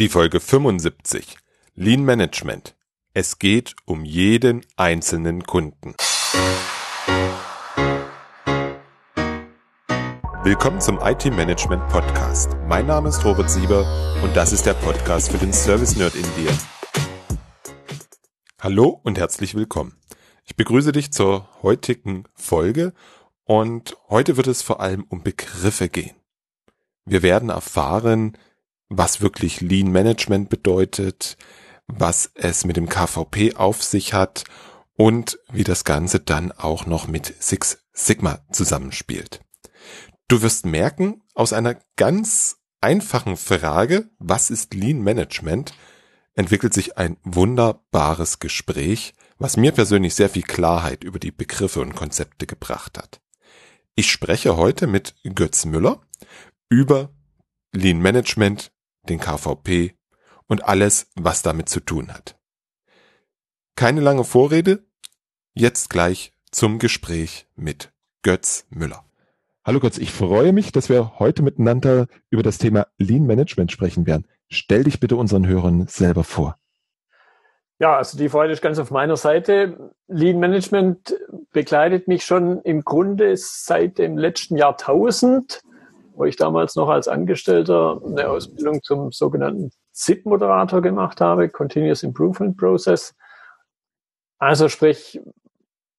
Die Folge 75 Lean Management. Es geht um jeden einzelnen Kunden. Willkommen zum IT Management Podcast. Mein Name ist Robert Sieber und das ist der Podcast für den Service Nerd in dir. Hallo und herzlich willkommen. Ich begrüße dich zur heutigen Folge und heute wird es vor allem um Begriffe gehen. Wir werden erfahren, was wirklich Lean Management bedeutet, was es mit dem KVP auf sich hat und wie das Ganze dann auch noch mit Six Sigma zusammenspielt. Du wirst merken, aus einer ganz einfachen Frage, was ist Lean Management, entwickelt sich ein wunderbares Gespräch, was mir persönlich sehr viel Klarheit über die Begriffe und Konzepte gebracht hat. Ich spreche heute mit Götz Müller über Lean Management, den KVP und alles, was damit zu tun hat. Keine lange Vorrede, jetzt gleich zum Gespräch mit Götz Müller. Hallo Götz, ich freue mich, dass wir heute miteinander über das Thema Lean Management sprechen werden. Stell dich bitte unseren Hörern selber vor. Ja, also die Freude ist ganz auf meiner Seite. Lean Management begleitet mich schon im Grunde seit dem letzten Jahrtausend wo ich damals noch als Angestellter eine Ausbildung zum sogenannten ZIP-Moderator gemacht habe, Continuous Improvement Process. Also sprich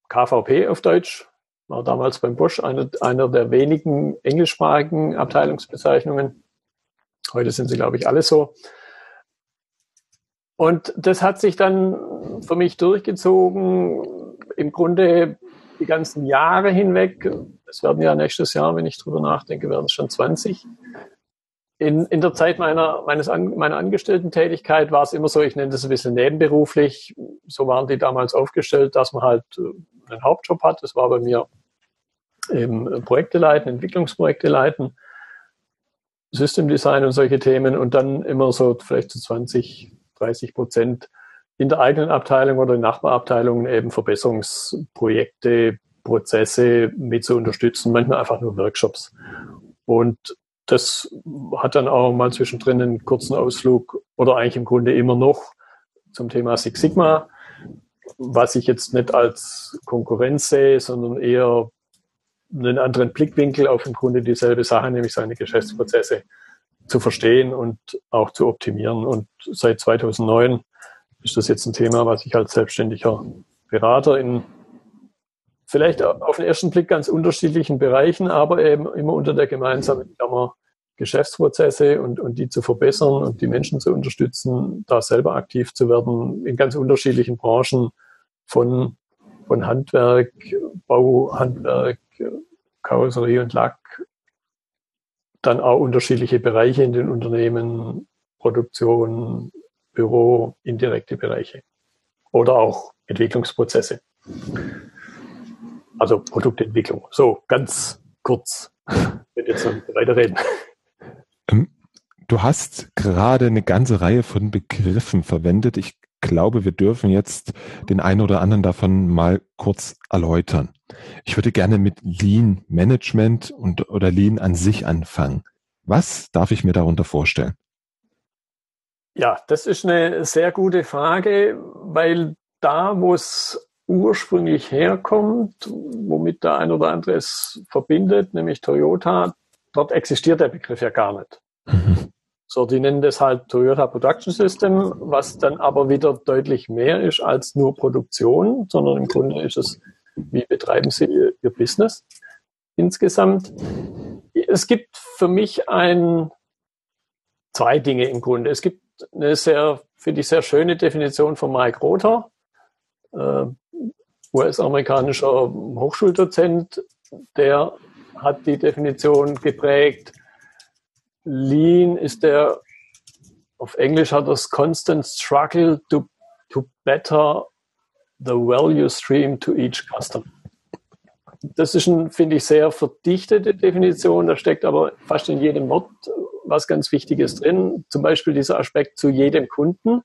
KVP auf Deutsch, war damals beim Bosch eine, einer der wenigen englischsprachigen Abteilungsbezeichnungen. Heute sind sie, glaube ich, alle so. Und das hat sich dann für mich durchgezogen, im Grunde die ganzen Jahre hinweg es werden ja nächstes Jahr, wenn ich drüber nachdenke, werden es schon 20. In, in der Zeit meiner, meines meiner Angestellten-Tätigkeit war es immer so, ich nenne das ein bisschen nebenberuflich. So waren die damals aufgestellt, dass man halt äh, einen Hauptjob hat. Das war bei mir eben Projekte leiten, Entwicklungsprojekte leiten, System Design und solche Themen und dann immer so vielleicht zu 20, 30 Prozent in der eigenen Abteilung oder in Nachbarabteilungen eben Verbesserungsprojekte, Prozesse mit zu unterstützen, manchmal einfach nur Workshops. Und das hat dann auch mal zwischendrin einen kurzen Ausflug oder eigentlich im Grunde immer noch zum Thema Six Sigma, was ich jetzt nicht als Konkurrenz sehe, sondern eher einen anderen Blickwinkel auf im Grunde dieselbe Sache, nämlich seine Geschäftsprozesse zu verstehen und auch zu optimieren. Und seit 2009 ist das jetzt ein Thema, was ich als selbstständiger Berater in vielleicht auf den ersten Blick ganz unterschiedlichen Bereichen, aber eben immer unter der gemeinsamen Klammer Geschäftsprozesse und, und die zu verbessern und die Menschen zu unterstützen, da selber aktiv zu werden in ganz unterschiedlichen Branchen von, von Handwerk, Bauhandwerk, Karosserie und Lack, dann auch unterschiedliche Bereiche in den Unternehmen, Produktion, Büro, indirekte Bereiche oder auch Entwicklungsprozesse. Also Produktentwicklung. So, ganz kurz. Ich jetzt noch weiterreden. Ähm, du hast gerade eine ganze Reihe von Begriffen verwendet. Ich glaube, wir dürfen jetzt den einen oder anderen davon mal kurz erläutern. Ich würde gerne mit Lean Management und oder Lean an sich anfangen. Was darf ich mir darunter vorstellen? Ja, das ist eine sehr gute Frage, weil da, wo es ursprünglich herkommt, womit der ein oder andere es verbindet, nämlich Toyota, dort existiert der Begriff ja gar nicht. Mhm. So, die nennen das halt Toyota Production System, was dann aber wieder deutlich mehr ist als nur Produktion, sondern im Grunde ist es, wie betreiben sie ihr, ihr Business insgesamt. Es gibt für mich ein, zwei Dinge im Grunde. Es gibt eine sehr, finde ich, sehr schöne Definition von Mike Rother, äh, US-amerikanischer Hochschuldozent, der hat die Definition geprägt. Lean ist der, auf Englisch hat das Constant Struggle to, to better the value stream to each customer. Das ist eine, finde ich, sehr verdichtete Definition. Da steckt aber fast in jedem Wort was ganz Wichtiges drin. Zum Beispiel dieser Aspekt zu jedem Kunden.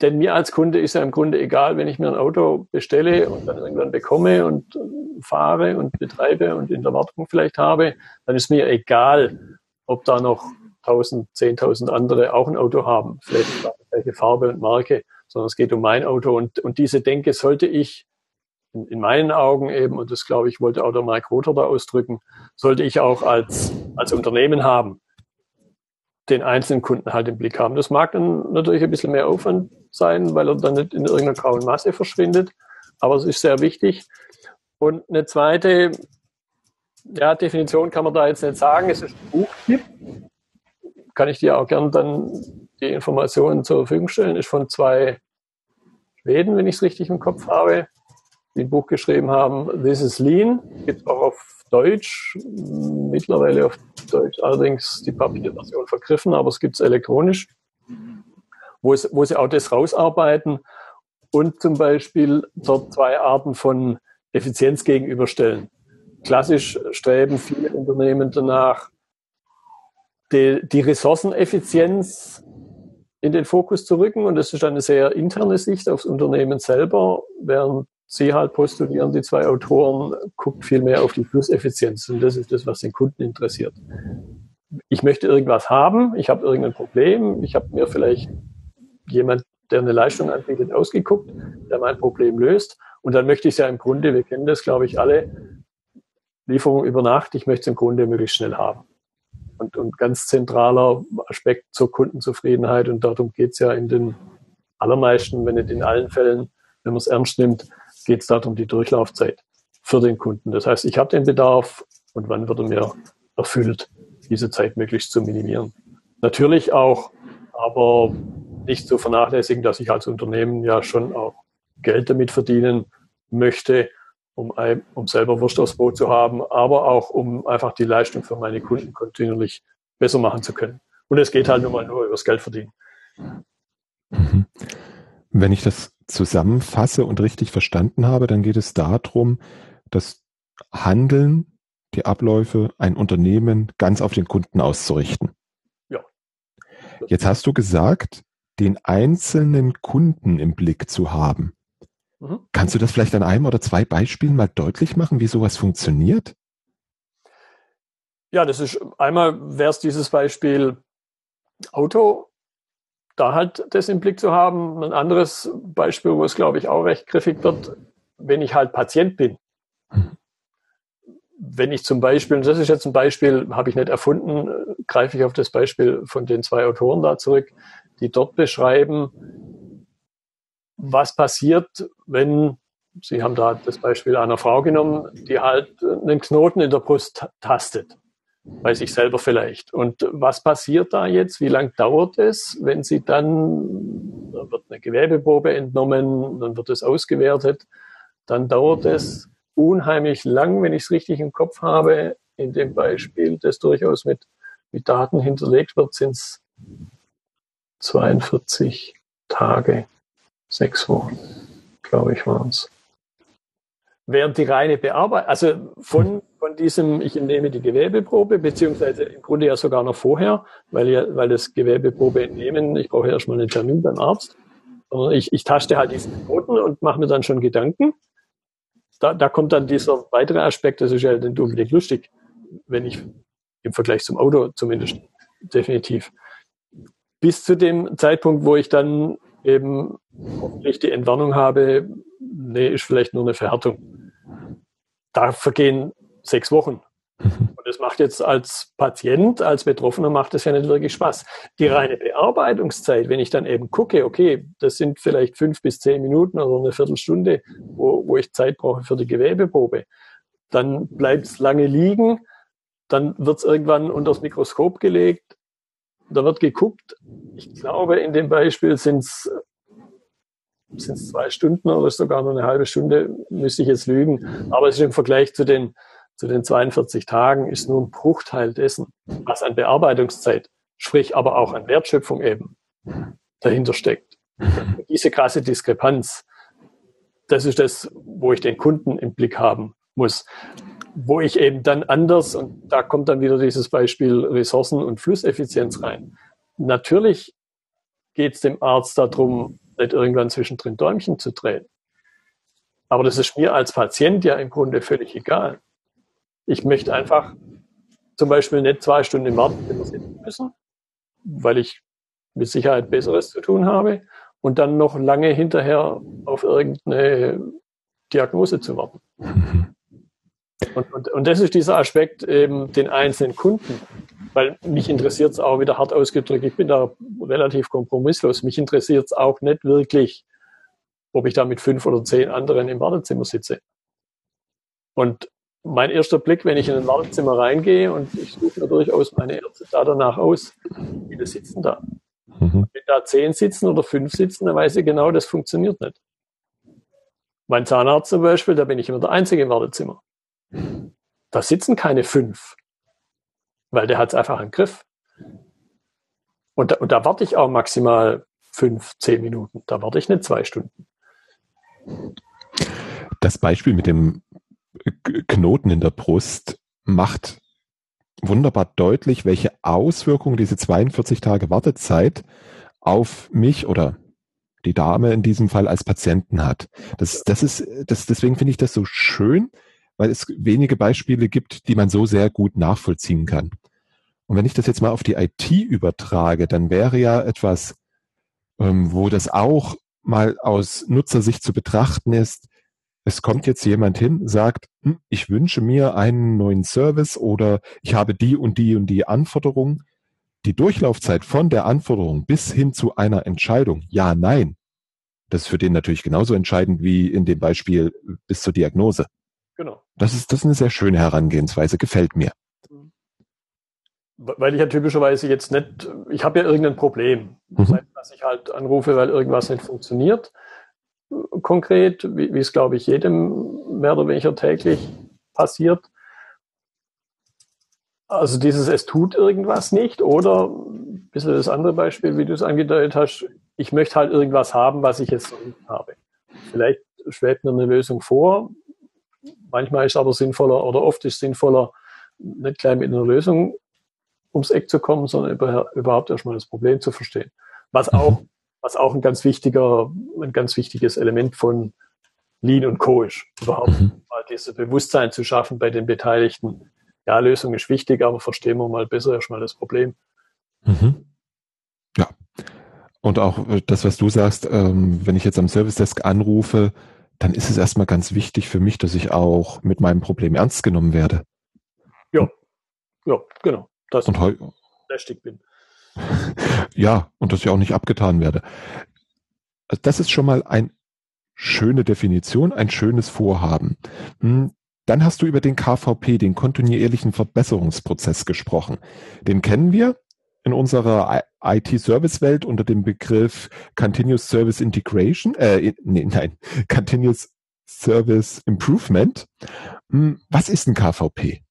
Denn mir als Kunde ist ja im Grunde egal, wenn ich mir ein Auto bestelle und dann irgendwann bekomme und fahre und betreibe und in der Wartung vielleicht habe, dann ist mir egal, ob da noch tausend, zehntausend andere auch ein Auto haben, vielleicht welche Farbe und Marke, sondern es geht um mein Auto. Und, und diese Denke sollte ich in, in meinen Augen eben, und das glaube ich, wollte auch der Mike Rother da ausdrücken, sollte ich auch als, als Unternehmen haben, den einzelnen Kunden halt im Blick haben. Das mag dann natürlich ein bisschen mehr Aufwand sein, weil er dann nicht in irgendeiner grauen Masse verschwindet, aber es ist sehr wichtig. Und eine zweite ja, Definition kann man da jetzt nicht sagen. Es ist ein Buchtipp. Kann ich dir auch gern dann die Informationen zur Verfügung stellen. Ist von zwei Schweden, wenn ich es richtig im Kopf habe, die ein Buch geschrieben haben. This is Lean. Gibt auch auf Deutsch. Mittlerweile auf Deutsch allerdings die Papierversion vergriffen, aber es gibt es elektronisch. Wo, es, wo sie auch das rausarbeiten und zum Beispiel dort zwei Arten von Effizienz gegenüberstellen klassisch streben viele Unternehmen danach, die, die Ressourceneffizienz in den Fokus zu rücken. Und das ist eine sehr interne Sicht aufs Unternehmen selber, während Sie halt postulieren, die zwei Autoren, guckt viel mehr auf die Flusseffizienz. Und das ist das, was den Kunden interessiert. Ich möchte irgendwas haben, ich habe irgendein Problem, ich habe mir vielleicht jemand, der eine Leistung anbietet, ausgeguckt, der mein Problem löst. Und dann möchte ich es ja im Grunde, wir kennen das, glaube ich, alle, Lieferung über Nacht, ich möchte es im Grunde möglichst schnell haben. Und, und ganz zentraler Aspekt zur Kundenzufriedenheit, und darum geht es ja in den allermeisten, wenn nicht in allen Fällen, wenn man es ernst nimmt, geht es darum, die Durchlaufzeit für den Kunden. Das heißt, ich habe den Bedarf und wann wird er mir erfüllt, diese Zeit möglichst zu minimieren. Natürlich auch, aber nicht zu vernachlässigen, dass ich als Unternehmen ja schon auch Geld damit verdienen möchte um, um selber Wurst aufs Brot zu haben, aber auch um einfach die Leistung für meine Kunden kontinuierlich besser machen zu können. Und es geht halt nun mal nur übers Geld verdienen. Mhm. Wenn ich das zusammenfasse und richtig verstanden habe, dann geht es darum, das Handeln, die Abläufe, ein Unternehmen ganz auf den Kunden auszurichten. Ja. Jetzt hast du gesagt, den einzelnen Kunden im Blick zu haben. Mhm. Kannst du das vielleicht an einem oder zwei Beispielen mal deutlich machen, wie sowas funktioniert? Ja, das ist einmal wäre es dieses Beispiel Auto, da halt das im Blick zu haben. Ein anderes Beispiel, wo es glaube ich auch recht griffig wird, wenn ich halt Patient bin. Wenn ich zum Beispiel, und das ist jetzt ein Beispiel, habe ich nicht erfunden, greife ich auf das Beispiel von den zwei Autoren da zurück, die dort beschreiben, was passiert, wenn, Sie haben da das Beispiel einer Frau genommen, die halt einen Knoten in der Brust tastet, bei sich selber vielleicht. Und was passiert da jetzt? Wie lang dauert es, wenn sie dann, dann wird eine Gewebeprobe entnommen, dann wird es ausgewertet, dann dauert es unheimlich lang, wenn ich es richtig im Kopf habe. In dem Beispiel, das durchaus mit, mit Daten hinterlegt wird, sind es 42 Tage sechs Wochen, glaube ich, waren es. Während die reine Bearbeitung, also von, von diesem, ich entnehme die Gewebeprobe, beziehungsweise im Grunde ja sogar noch vorher, weil, ja, weil das Gewebeprobe entnehmen, ich brauche erstmal einen Termin beim Arzt. Ich, ich taste halt diesen Knoten und mache mir dann schon Gedanken. Da, da kommt dann dieser weitere Aspekt, das ist ja nicht unbedingt lustig, wenn ich im Vergleich zum Auto zumindest definitiv. Bis zu dem Zeitpunkt, wo ich dann eben hoffentlich die Entwarnung habe, nee, ist vielleicht nur eine Verhärtung. Da vergehen sechs Wochen. Und das macht jetzt als Patient, als Betroffener macht das ja nicht wirklich Spaß. Die reine Bearbeitungszeit, wenn ich dann eben gucke, okay, das sind vielleicht fünf bis zehn Minuten oder eine Viertelstunde, wo, wo ich Zeit brauche für die Gewebeprobe, dann bleibt es lange liegen, dann wird es irgendwann unter das Mikroskop gelegt, da wird geguckt, ich glaube, in dem Beispiel sind es zwei Stunden oder sogar nur eine halbe Stunde, müsste ich jetzt lügen. Aber es ist im Vergleich zu den, zu den 42 Tagen ist nur ein Bruchteil dessen, was an Bearbeitungszeit, sprich aber auch an Wertschöpfung eben dahinter steckt. Diese krasse Diskrepanz, das ist das, wo ich den Kunden im Blick haben muss wo ich eben dann anders, und da kommt dann wieder dieses Beispiel Ressourcen- und Flusseffizienz rein. Natürlich geht es dem Arzt darum, nicht irgendwann zwischendrin Däumchen zu drehen. Aber das ist mir als Patient ja im Grunde völlig egal. Ich möchte einfach zum Beispiel nicht zwei Stunden warten, wenn wir sitzen müssen, weil ich mit Sicherheit Besseres zu tun habe und dann noch lange hinterher auf irgendeine Diagnose zu warten. Mhm. Und, und, und das ist dieser Aspekt eben den einzelnen Kunden, weil mich interessiert es auch wieder hart ausgedrückt, ich bin da relativ kompromisslos, mich interessiert es auch nicht wirklich, ob ich da mit fünf oder zehn anderen im Wartezimmer sitze. Und mein erster Blick, wenn ich in ein Wartezimmer reingehe und ich suche mir durchaus meine Ärzte da danach aus, wie viele sitzen da. Mhm. Wenn da zehn sitzen oder fünf sitzen, dann weiß ich genau, das funktioniert nicht. Mein Zahnarzt zum Beispiel, da bin ich immer der Einzige im Wartezimmer. Da sitzen keine fünf, weil der hat es einfach im Griff. Und da, und da warte ich auch maximal fünf, zehn Minuten. Da warte ich nicht zwei Stunden. Das Beispiel mit dem Knoten in der Brust macht wunderbar deutlich, welche Auswirkungen diese 42 Tage Wartezeit auf mich oder die Dame in diesem Fall als Patienten hat. Das, das ist, das, deswegen finde ich das so schön, weil es wenige Beispiele gibt, die man so sehr gut nachvollziehen kann. Und wenn ich das jetzt mal auf die IT übertrage, dann wäre ja etwas, ähm, wo das auch mal aus Nutzersicht zu betrachten ist, es kommt jetzt jemand hin, sagt, hm, ich wünsche mir einen neuen Service oder ich habe die und die und die Anforderung. Die Durchlaufzeit von der Anforderung bis hin zu einer Entscheidung, ja, nein, das ist für den natürlich genauso entscheidend wie in dem Beispiel bis zur Diagnose. Genau. Das ist, das ist eine sehr schöne Herangehensweise, gefällt mir. Weil ich ja typischerweise jetzt nicht, ich habe ja irgendein Problem. Das heißt, dass ich halt anrufe, weil irgendwas nicht funktioniert konkret, wie, wie es, glaube ich, jedem mehr oder weniger täglich passiert. Also dieses Es tut irgendwas nicht oder ein bisschen das andere Beispiel, wie du es angedeutet hast, ich möchte halt irgendwas haben, was ich jetzt noch nicht habe. Vielleicht schwebt mir eine Lösung vor. Manchmal ist aber sinnvoller oder oft ist es sinnvoller, nicht gleich mit einer Lösung ums Eck zu kommen, sondern überhaupt erstmal das Problem zu verstehen. Was auch was auch ein ganz wichtiger, ein ganz wichtiges Element von Lean und Co. ist. Überhaupt mhm. mal dieses Bewusstsein zu schaffen bei den Beteiligten. Ja, Lösung ist wichtig, aber verstehen wir mal besser erstmal das Problem. Mhm. Ja. Und auch äh, das, was du sagst, ähm, wenn ich jetzt am Service Desk anrufe, dann ist es erstmal ganz wichtig für mich, dass ich auch mit meinem Problem ernst genommen werde. Ja, ja, genau. Das und heu bin. ja, und dass ich auch nicht abgetan werde. Also das ist schon mal eine schöne Definition, ein schönes Vorhaben. Hm, dann hast du über den KVP, den kontinuierlichen Verbesserungsprozess gesprochen. Den kennen wir in unserer IT-Service-Welt unter dem Begriff Continuous Service Integration, äh, nee, nein, Continuous Service Improvement. Hm, was ist ein KVP?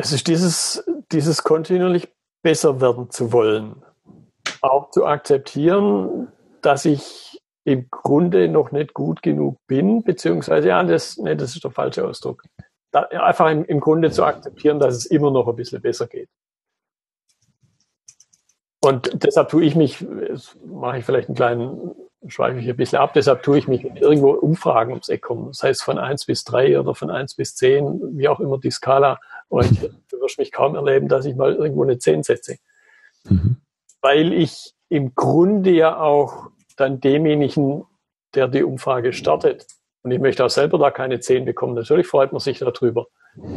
Es ist dieses, dieses kontinuierlich besser werden zu wollen. Auch zu akzeptieren, dass ich im Grunde noch nicht gut genug bin, beziehungsweise, ja, das, nee, das ist der falsche Ausdruck. Da, einfach im, im Grunde zu akzeptieren, dass es immer noch ein bisschen besser geht. Und deshalb tue ich mich, mache ich vielleicht einen kleinen schweife ich ein bisschen ab, deshalb tue ich mich irgendwo Umfragen ums Eck kommen. Das heißt von eins bis drei oder von eins bis zehn, wie auch immer die Skala orientiert. Du wirst mich kaum erleben, dass ich mal irgendwo eine zehn setze. Mhm. Weil ich im Grunde ja auch dann demjenigen, der die Umfrage startet, und ich möchte auch selber da keine zehn bekommen, natürlich freut man sich darüber.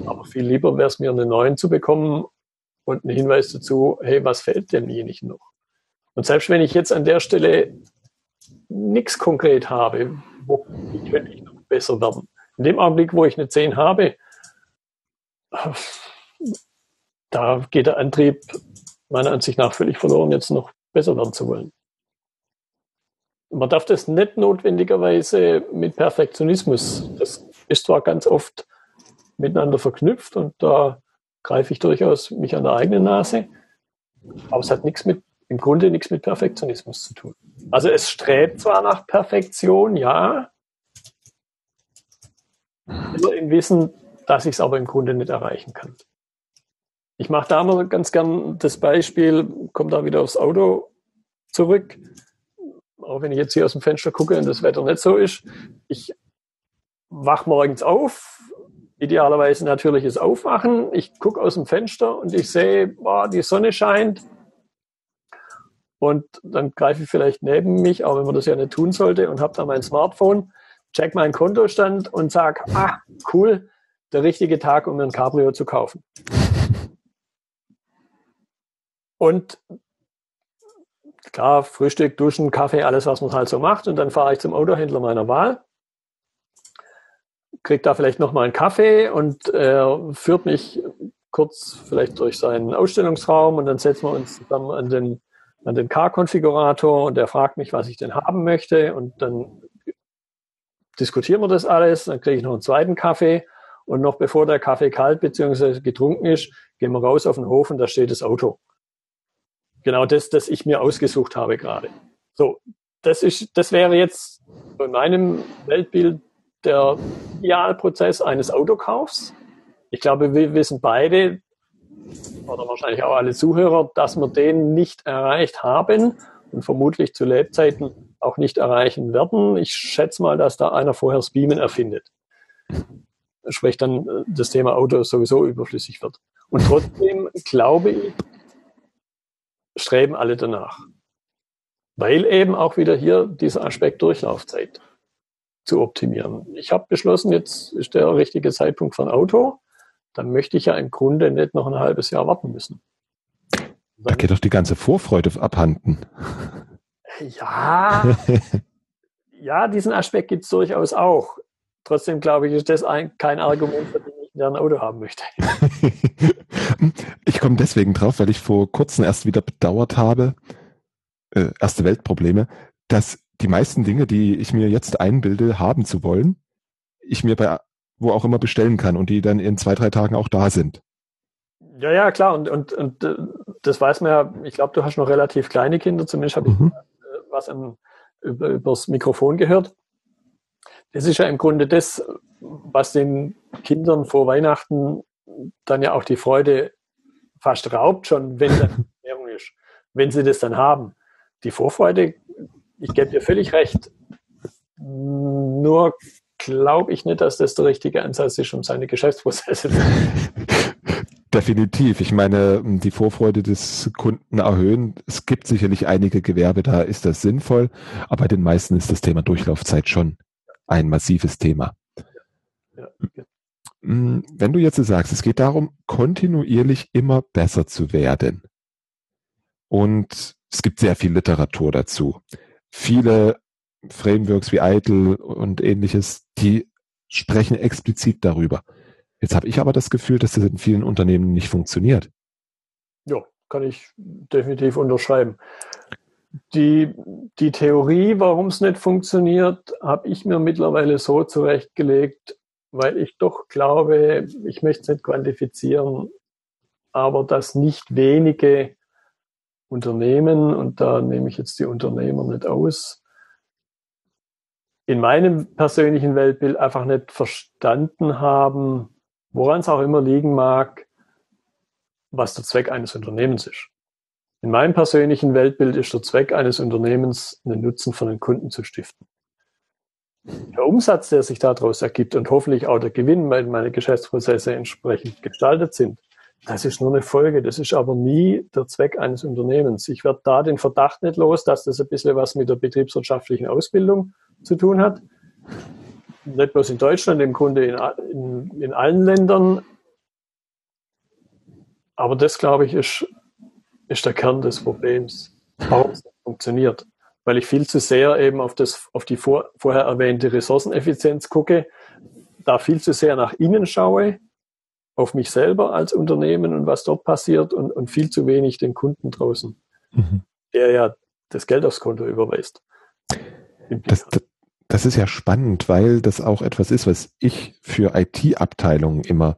Aber viel lieber wäre es mir, eine neun zu bekommen und einen Hinweis dazu, hey, was fällt demjenigen noch? Und selbst wenn ich jetzt an der Stelle nichts konkret habe, wo könnte ich noch besser werden. In dem Augenblick, wo ich eine 10 habe, da geht der Antrieb meiner Ansicht nach völlig verloren, jetzt noch besser werden zu wollen. Man darf das nicht notwendigerweise mit Perfektionismus. Das ist zwar ganz oft miteinander verknüpft und da greife ich durchaus mich an der eigenen Nase, aber es hat nichts mit im Grunde nichts mit Perfektionismus zu tun. Also es strebt zwar nach Perfektion, ja, immer im Wissen, dass ich es aber im Grunde nicht erreichen kann. Ich mache da mal ganz gern das Beispiel, komme da wieder aufs Auto zurück, auch wenn ich jetzt hier aus dem Fenster gucke und das Wetter nicht so ist. Ich wach morgens auf, idealerweise natürliches Aufwachen. Ich gucke aus dem Fenster und ich sehe, boah, die Sonne scheint. Und dann greife ich vielleicht neben mich, auch wenn man das ja nicht tun sollte, und habe da mein Smartphone, check meinen Kontostand und sage, ah, cool, der richtige Tag, um mir ein Cabrio zu kaufen. Und klar, Frühstück, Duschen, Kaffee, alles, was man halt so macht. Und dann fahre ich zum Autohändler meiner Wahl, kriege da vielleicht nochmal einen Kaffee und er führt mich kurz vielleicht durch seinen Ausstellungsraum und dann setzen wir uns zusammen an den, an den Car-Konfigurator und er fragt mich, was ich denn haben möchte und dann diskutieren wir das alles, dann kriege ich noch einen zweiten Kaffee und noch bevor der Kaffee kalt bzw. getrunken ist, gehen wir raus auf den Hof und da steht das Auto genau das, das ich mir ausgesucht habe gerade. So, das ist, das wäre jetzt in meinem Weltbild der Idealprozess eines Autokaufs. Ich glaube, wir wissen beide, oder wahrscheinlich auch alle Zuhörer, dass wir den nicht erreicht haben und vermutlich zu Lebzeiten auch nicht erreichen werden. Ich schätze mal, dass da einer vorher das Beamen erfindet. Sprich dann äh, das Thema Auto sowieso überflüssig wird. Und trotzdem glaube ich, streben alle danach. Weil eben auch wieder hier dieser Aspekt Durchlaufzeit zu optimieren. Ich habe beschlossen, jetzt ist der richtige Zeitpunkt für ein Auto. Dann möchte ich ja im Grunde nicht noch ein halbes Jahr warten müssen. Da geht doch die ganze Vorfreude abhanden. Ja, ja, diesen Aspekt gibt es durchaus auch. Trotzdem glaube ich, ist das ein, kein Argument, für den ich ein Auto haben möchte. ich komme deswegen drauf, weil ich vor kurzem erst wieder bedauert habe, äh, erste Weltprobleme, dass die meisten Dinge, die ich mir jetzt einbilde, haben zu wollen, ich mir bei wo auch immer bestellen kann und die dann in zwei, drei Tagen auch da sind. Ja, ja, klar. Und, und, und äh, das weiß man ja, ich glaube, du hast noch relativ kleine Kinder, zumindest habe mhm. ich äh, was im, über, übers Mikrofon gehört. Das ist ja im Grunde das, was den Kindern vor Weihnachten dann ja auch die Freude fast raubt, schon wenn dann Ernährung ist, wenn sie das dann haben. Die Vorfreude, ich gebe dir völlig recht. Nur glaube ich nicht, dass das der richtige Ansatz ist, um seine Geschäftsprozesse zu Definitiv. Ich meine, die Vorfreude des Kunden erhöhen. Es gibt sicherlich einige Gewerbe, da ist das sinnvoll, aber bei den meisten ist das Thema Durchlaufzeit schon ein massives Thema. Ja, ja. Wenn du jetzt sagst, es geht darum, kontinuierlich immer besser zu werden. Und es gibt sehr viel Literatur dazu. Viele Frameworks wie ITIL und ähnliches, die sprechen explizit darüber. Jetzt habe ich aber das Gefühl, dass das in vielen Unternehmen nicht funktioniert. Ja, kann ich definitiv unterschreiben. Die, die Theorie, warum es nicht funktioniert, habe ich mir mittlerweile so zurechtgelegt, weil ich doch glaube, ich möchte es nicht quantifizieren, aber dass nicht wenige Unternehmen, und da nehme ich jetzt die Unternehmer nicht aus, in meinem persönlichen Weltbild einfach nicht verstanden haben, woran es auch immer liegen mag, was der Zweck eines Unternehmens ist. In meinem persönlichen Weltbild ist der Zweck eines Unternehmens, einen Nutzen für den Kunden zu stiften der Umsatz, der sich daraus ergibt und hoffentlich auch der Gewinn, weil meine Geschäftsprozesse entsprechend gestaltet sind, das ist nur eine Folge. Das ist aber nie der Zweck eines Unternehmens. Ich werde da den Verdacht nicht los, dass das ein bisschen was mit der betriebswirtschaftlichen Ausbildung zu tun hat. Nicht bloß in Deutschland, im Grunde in, in, in allen Ländern. Aber das, glaube ich, ist, ist der Kern des Problems, warum es nicht funktioniert weil ich viel zu sehr eben auf, das, auf die vor, vorher erwähnte Ressourceneffizienz gucke, da viel zu sehr nach innen schaue, auf mich selber als Unternehmen und was dort passiert und, und viel zu wenig den Kunden draußen, mhm. der ja das Geld aufs Konto überweist. Das, das, das ist ja spannend, weil das auch etwas ist, was ich für IT-Abteilungen immer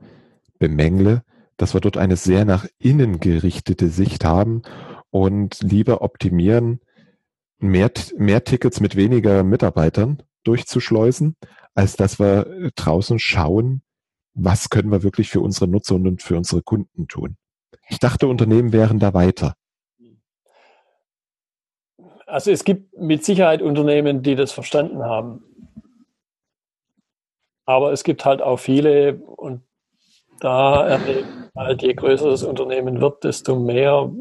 bemängle, dass wir dort eine sehr nach innen gerichtete Sicht haben und lieber optimieren, mehr, mehr Tickets mit weniger Mitarbeitern durchzuschleusen, als dass wir draußen schauen, was können wir wirklich für unsere Nutzer und für unsere Kunden tun. Ich dachte, Unternehmen wären da weiter. Also es gibt mit Sicherheit Unternehmen, die das verstanden haben. Aber es gibt halt auch viele, und da halt, je größer das Unternehmen wird, desto mehr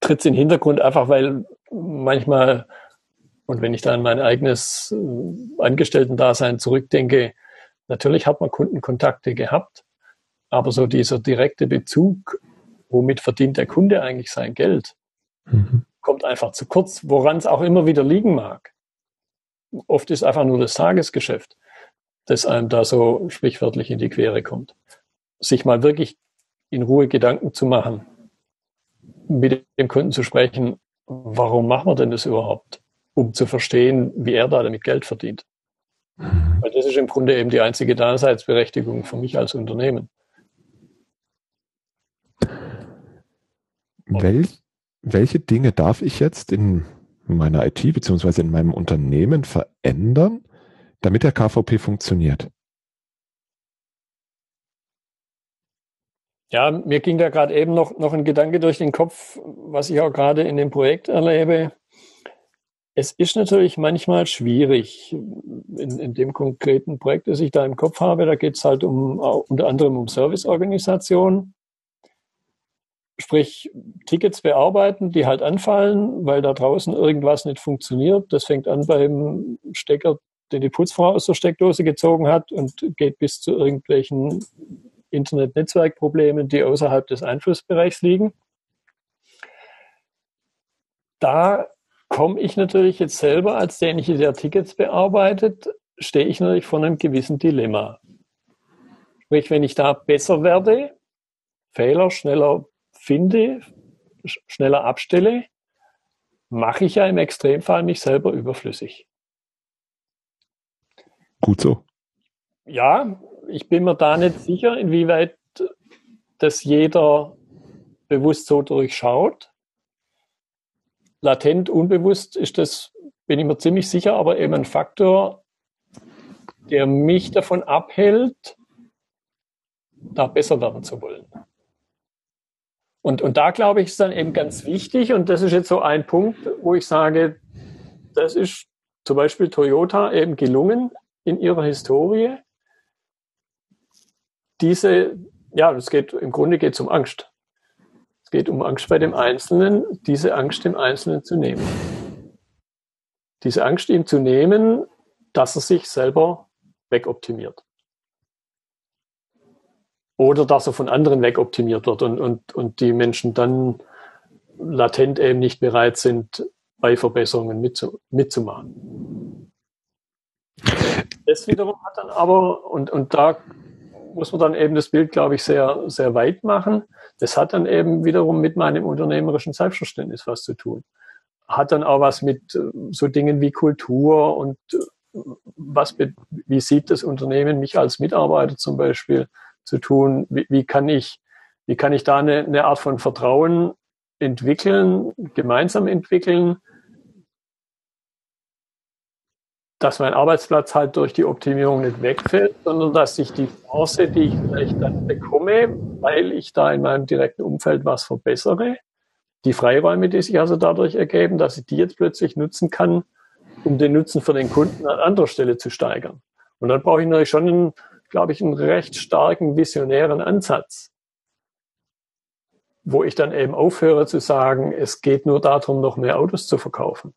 tritt es in den Hintergrund, einfach weil manchmal, und wenn ich da an mein eigenes äh, Angestellten-Dasein zurückdenke, natürlich hat man Kundenkontakte gehabt, aber so dieser direkte Bezug, womit verdient der Kunde eigentlich sein Geld, mhm. kommt einfach zu kurz, woran es auch immer wieder liegen mag. Oft ist einfach nur das Tagesgeschäft, das einem da so sprichwörtlich in die Quere kommt. Sich mal wirklich in Ruhe Gedanken zu machen, mit dem Kunden zu sprechen, warum machen wir denn das überhaupt? Um zu verstehen, wie er da damit Geld verdient. Mhm. Weil das ist im Grunde eben die einzige Daseinsberechtigung für mich als Unternehmen. Wel welche Dinge darf ich jetzt in meiner IT beziehungsweise in meinem Unternehmen verändern, damit der KVP funktioniert? Ja, mir ging da gerade eben noch, noch ein Gedanke durch den Kopf, was ich auch gerade in dem Projekt erlebe. Es ist natürlich manchmal schwierig. In, in dem konkreten Projekt, das ich da im Kopf habe, da geht es halt um unter anderem um Serviceorganisation. Sprich, Tickets bearbeiten, die halt anfallen, weil da draußen irgendwas nicht funktioniert. Das fängt an beim Stecker, den die Putzfrau aus der Steckdose gezogen hat und geht bis zu irgendwelchen Internet-Netzwerkproblemen, die außerhalb des Einflussbereichs liegen. Da komme ich natürlich jetzt selber als derjenige, der Tickets bearbeitet, stehe ich natürlich vor einem gewissen Dilemma. Sprich, wenn ich da besser werde, Fehler schneller finde, schneller abstelle, mache ich ja im Extremfall mich selber überflüssig. Gut so. Ja, ich bin mir da nicht sicher, inwieweit das jeder bewusst so durchschaut. Latent, unbewusst ist das, bin ich mir ziemlich sicher, aber eben ein Faktor, der mich davon abhält, da besser werden zu wollen. Und, und da glaube ich, ist dann eben ganz wichtig, und das ist jetzt so ein Punkt, wo ich sage, das ist zum Beispiel Toyota eben gelungen in ihrer Historie, diese, ja, es geht, im Grunde geht es um Angst. Es geht um Angst bei dem Einzelnen, diese Angst dem Einzelnen zu nehmen. Diese Angst ihm zu nehmen, dass er sich selber wegoptimiert. Oder dass er von anderen wegoptimiert wird und, und, und die Menschen dann latent eben nicht bereit sind, bei Verbesserungen mitzu, mitzumachen. Das wiederum hat dann aber, und, und da muss man dann eben das Bild, glaube ich, sehr, sehr weit machen. Das hat dann eben wiederum mit meinem unternehmerischen Selbstverständnis was zu tun. Hat dann auch was mit äh, so Dingen wie Kultur und äh, was, wie sieht das Unternehmen mich als Mitarbeiter zum Beispiel zu tun? Wie, wie kann ich, wie kann ich da eine, eine Art von Vertrauen entwickeln, gemeinsam entwickeln, dass mein Arbeitsplatz halt durch die Optimierung nicht wegfällt, sondern dass ich die Chance, die ich vielleicht dann bekomme, weil ich da in meinem direkten Umfeld was verbessere, die Freiräume, die sich also dadurch ergeben, dass ich die jetzt plötzlich nutzen kann, um den Nutzen für den Kunden an anderer Stelle zu steigern. Und dann brauche ich natürlich schon, einen, glaube ich, einen recht starken visionären Ansatz, wo ich dann eben aufhöre zu sagen, es geht nur darum, noch mehr Autos zu verkaufen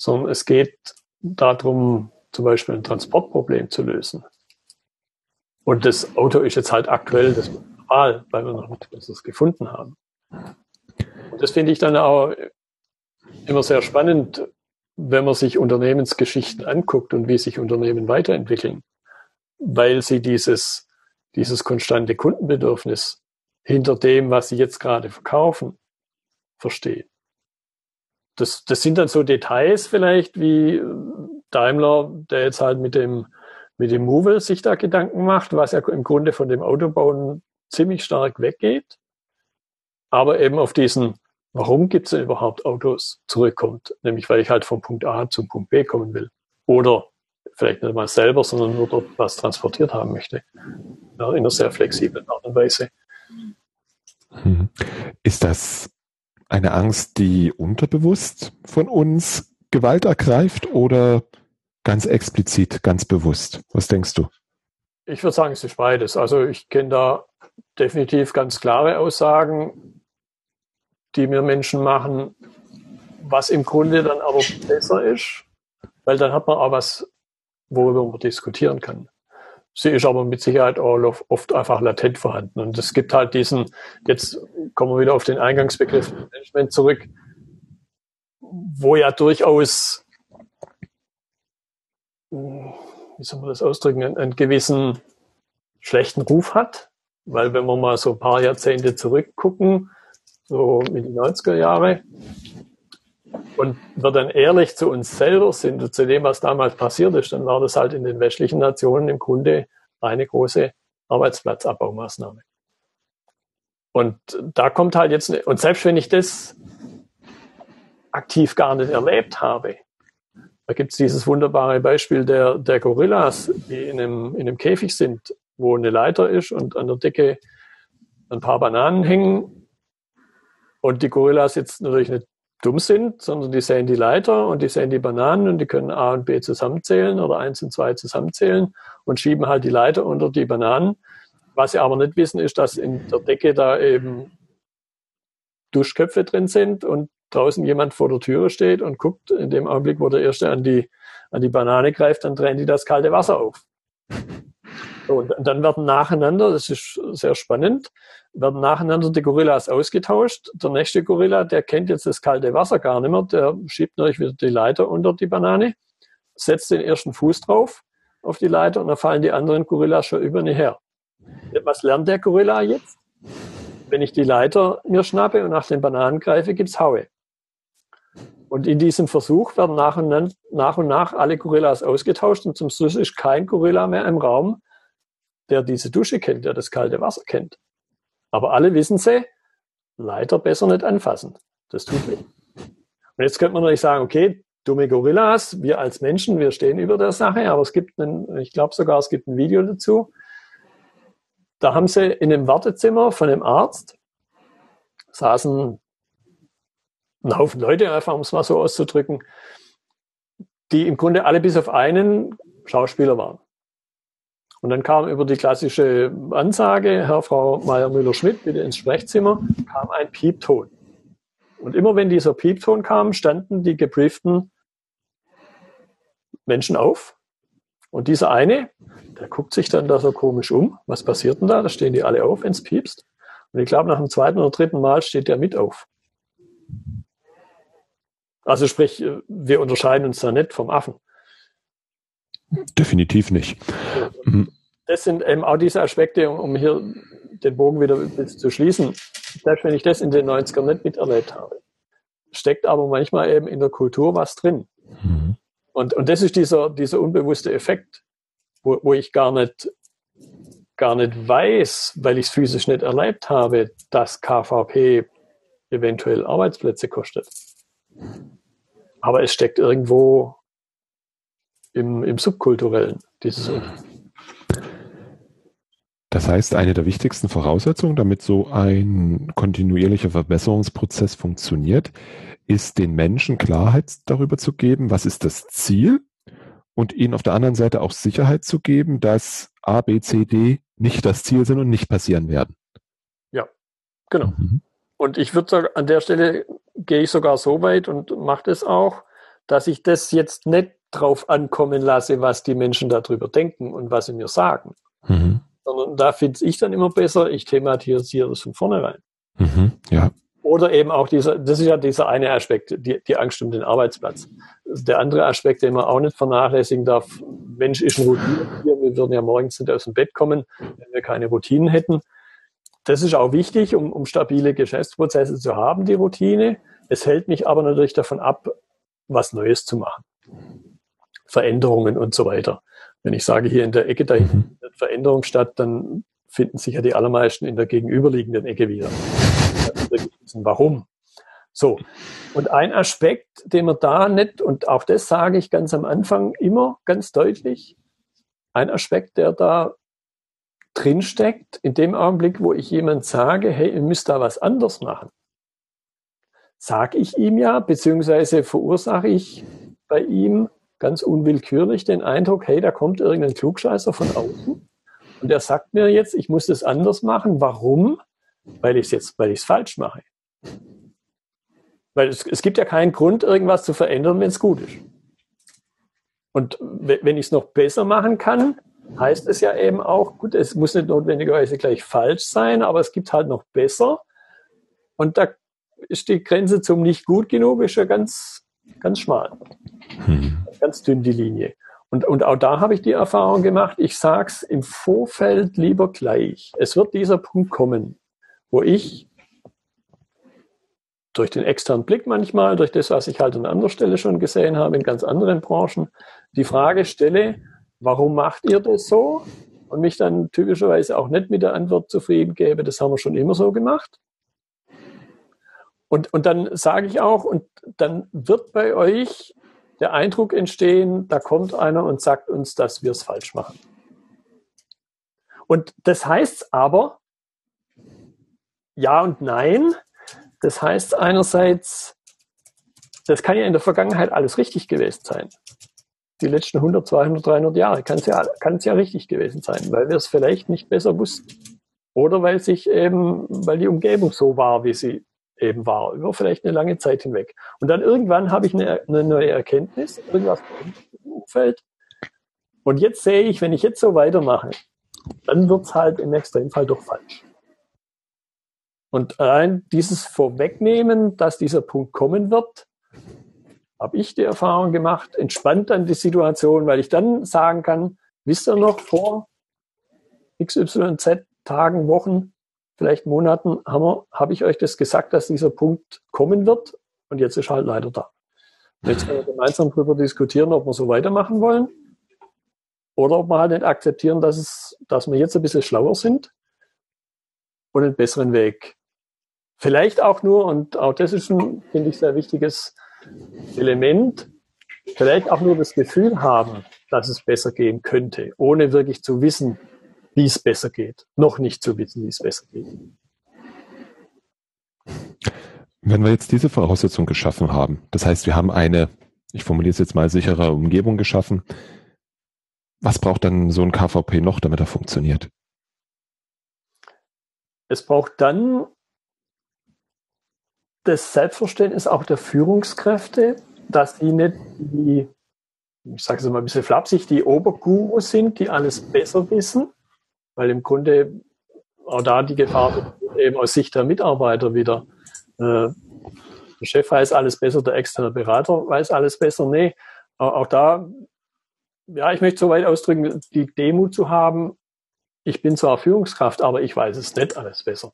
sondern es geht darum, zum Beispiel ein Transportproblem zu lösen. Und das Auto ist jetzt halt aktuell das normal, weil wir noch nichts Besseres gefunden haben. Und das finde ich dann auch immer sehr spannend, wenn man sich Unternehmensgeschichten anguckt und wie sich Unternehmen weiterentwickeln, weil sie dieses, dieses konstante Kundenbedürfnis hinter dem, was sie jetzt gerade verkaufen, verstehen das, das sind dann so Details vielleicht wie äh, Daimler, der jetzt halt mit dem, mit dem Movil sich da Gedanken macht, was ja im Grunde von dem Autobauen ziemlich stark weggeht, aber eben auf diesen, warum gibt es überhaupt Autos, zurückkommt. Nämlich weil ich halt vom Punkt A zum Punkt B kommen will. Oder vielleicht nicht mal selber, sondern nur dort was transportiert haben möchte. Ja, in einer sehr flexiblen Art und Weise. Hm. Ist das eine Angst, die unterbewusst von uns Gewalt ergreift oder ganz explizit, ganz bewusst? Was denkst du? Ich würde sagen, es ist beides. Also ich kenne da definitiv ganz klare Aussagen, die mir Menschen machen, was im Grunde dann aber besser ist, weil dann hat man auch was, worüber man diskutieren kann. Sie ist aber mit Sicherheit auch oft einfach latent vorhanden. Und es gibt halt diesen, jetzt kommen wir wieder auf den Eingangsbegriff Management zurück, wo ja durchaus, wie soll man das ausdrücken, einen, einen gewissen schlechten Ruf hat. Weil wenn wir mal so ein paar Jahrzehnte zurückgucken, so in die 90er Jahre, und wir dann ehrlich zu uns selber sind und zu dem, was damals passiert ist, dann war das halt in den westlichen Nationen im Grunde eine große Arbeitsplatzabbaumaßnahme. Und da kommt halt jetzt, und selbst wenn ich das aktiv gar nicht erlebt habe, da gibt es dieses wunderbare Beispiel der, der Gorillas, die in einem, in einem Käfig sind, wo eine Leiter ist und an der Decke ein paar Bananen hängen. Und die Gorillas jetzt natürlich nicht dumm sind, sondern die sehen die Leiter und die sehen die Bananen und die können A und B zusammenzählen oder eins und zwei zusammenzählen und schieben halt die Leiter unter die Bananen. Was sie aber nicht wissen, ist, dass in der Decke da eben Duschköpfe drin sind und draußen jemand vor der Türe steht und guckt, in dem Augenblick, wo der Erste an die, an die Banane greift, dann drehen die das kalte Wasser auf. Und dann werden nacheinander, das ist sehr spannend, werden nacheinander die Gorillas ausgetauscht. Der nächste Gorilla, der kennt jetzt das kalte Wasser gar nicht mehr, der schiebt natürlich wieder die Leiter unter die Banane, setzt den ersten Fuß drauf auf die Leiter und dann fallen die anderen Gorillas schon über ihn her. Was lernt der Gorilla jetzt? Wenn ich die Leiter mir schnappe und nach den Bananen greife, gibt's Haue. Und in diesem Versuch werden nach und, nach und nach alle Gorillas ausgetauscht und zum Schluss ist kein Gorilla mehr im Raum, der diese Dusche kennt, der das kalte Wasser kennt. Aber alle wissen sie, Leiter besser nicht anfassen. Das tut weh. Und jetzt könnte man natürlich sagen, okay, dumme Gorillas, wir als Menschen, wir stehen über der Sache, aber es gibt einen, ich glaube sogar, es gibt ein Video dazu. Da haben sie in einem Wartezimmer von einem Arzt saßen ein Haufen Leute, einfach um es mal so auszudrücken, die im Grunde alle bis auf einen Schauspieler waren. Und dann kam über die klassische Ansage, Herr, Frau Meier-Müller-Schmidt, bitte ins Sprechzimmer, kam ein Piepton. Und immer wenn dieser Piepton kam, standen die gebrieften Menschen auf. Und dieser eine, der guckt sich dann da so komisch um. Was passiert denn da? Da stehen die alle auf, wenn es piepst. Und ich glaube, nach dem zweiten oder dritten Mal steht der mit auf. Also sprich, wir unterscheiden uns da nicht vom Affen. Definitiv nicht. Mhm. Das sind eben auch diese Aspekte, um hier den Bogen wieder zu schließen. Selbst wenn ich das in den 90ern nicht miterlebt habe, steckt aber manchmal eben in der Kultur was drin. Mhm. Und, und das ist dieser, dieser unbewusste Effekt, wo, wo ich gar nicht, gar nicht weiß, weil ich es physisch nicht erlebt habe, dass KVP eventuell Arbeitsplätze kostet. Aber es steckt irgendwo im, im Subkulturellen, dieses Das heißt, eine der wichtigsten Voraussetzungen, damit so ein kontinuierlicher Verbesserungsprozess funktioniert, ist den Menschen Klarheit darüber zu geben, was ist das Ziel und ihnen auf der anderen Seite auch Sicherheit zu geben, dass A, B, C, D nicht das Ziel sind und nicht passieren werden. Ja, genau. Mhm. Und ich würde an der Stelle gehe ich sogar so weit und mache das auch, dass ich das jetzt nicht drauf ankommen lasse, was die Menschen darüber denken und was sie mir sagen. Mhm. Sondern da finde ich dann immer besser, ich thematisiere das von vornherein. Mhm. Ja. Oder eben auch dieser, das ist ja dieser eine Aspekt, die, die Angst um den Arbeitsplatz. Der andere Aspekt, den man auch nicht vernachlässigen darf, Mensch ist ein Routine. Wir würden ja morgens nicht aus dem Bett kommen, wenn wir keine Routinen hätten. Das ist auch wichtig, um, um stabile Geschäftsprozesse zu haben, die Routine. Es hält mich aber natürlich davon ab, was Neues zu machen. Veränderungen und so weiter. Wenn ich sage, hier in der Ecke da mhm. findet Veränderung statt, dann finden sich ja die allermeisten in der gegenüberliegenden Ecke wieder. Warum? So. Und ein Aspekt, den man da nicht, und auch das sage ich ganz am Anfang immer ganz deutlich, ein Aspekt, der da drinsteckt, in dem Augenblick, wo ich jemand sage, hey, ihr müsst da was anders machen, sage ich ihm ja, beziehungsweise verursache ich bei ihm ganz unwillkürlich den Eindruck, hey, da kommt irgendein Klugscheißer von außen und der sagt mir jetzt, ich muss das anders machen. Warum? Weil ich es jetzt, weil ich es falsch mache. Weil es, es gibt ja keinen Grund, irgendwas zu verändern, wenn es gut ist. Und wenn ich es noch besser machen kann, heißt es ja eben auch, gut, es muss nicht notwendigerweise gleich falsch sein, aber es gibt halt noch besser. Und da ist die Grenze zum nicht gut genug, ist ja ganz, ganz schmal. Hm. Ganz dünn die Linie. Und, und auch da habe ich die Erfahrung gemacht, ich sage es im Vorfeld lieber gleich. Es wird dieser Punkt kommen, wo ich durch den externen Blick manchmal, durch das, was ich halt an anderer Stelle schon gesehen habe, in ganz anderen Branchen, die Frage stelle, warum macht ihr das so? Und mich dann typischerweise auch nicht mit der Antwort zufrieden gebe, das haben wir schon immer so gemacht. Und, und dann sage ich auch, und dann wird bei euch der Eindruck entstehen, da kommt einer und sagt uns, dass wir es falsch machen. Und das heißt aber, ja und nein. Das heißt einerseits, das kann ja in der Vergangenheit alles richtig gewesen sein. Die letzten 100, 200, 300 Jahre kann es ja, ja richtig gewesen sein, weil wir es vielleicht nicht besser wussten. Oder weil sich eben, weil die Umgebung so war, wie sie eben war, über vielleicht eine lange Zeit hinweg. Und dann irgendwann habe ich eine, eine neue Erkenntnis, irgendwas im Umfeld. Und jetzt sehe ich, wenn ich jetzt so weitermache, dann wird es halt im Extremfall doch falsch. Und allein dieses Vorwegnehmen, dass dieser Punkt kommen wird, habe ich die Erfahrung gemacht, entspannt dann die Situation, weil ich dann sagen kann, wisst ihr noch, vor XYZ Tagen, Wochen vielleicht Monaten habe hab ich euch das gesagt, dass dieser Punkt kommen wird und jetzt ist halt leider da. Jetzt können wir gemeinsam darüber diskutieren, ob wir so weitermachen wollen oder ob wir halt nicht akzeptieren, dass, es, dass wir jetzt ein bisschen schlauer sind und einen besseren Weg. Vielleicht auch nur, und auch das ist ein, finde ich, sehr wichtiges Element, vielleicht auch nur das Gefühl haben, dass es besser gehen könnte, ohne wirklich zu wissen, wie es besser geht. Noch nicht zu wissen, wie es besser geht. Wenn wir jetzt diese Voraussetzung geschaffen haben, das heißt, wir haben eine, ich formuliere es jetzt mal, sichere Umgebung geschaffen, was braucht dann so ein KVP noch, damit er funktioniert? Es braucht dann das Selbstverständnis auch der Führungskräfte, dass sie nicht die, ich sage es mal ein bisschen flapsig, die Obergurus sind, die alles besser wissen, weil im Grunde auch da die Gefahr eben aus Sicht der Mitarbeiter wieder, äh, der Chef weiß alles besser, der externe Berater weiß alles besser. Nee, auch da, ja, ich möchte so weit ausdrücken, die Demut zu haben, ich bin zwar Führungskraft, aber ich weiß es nicht alles besser.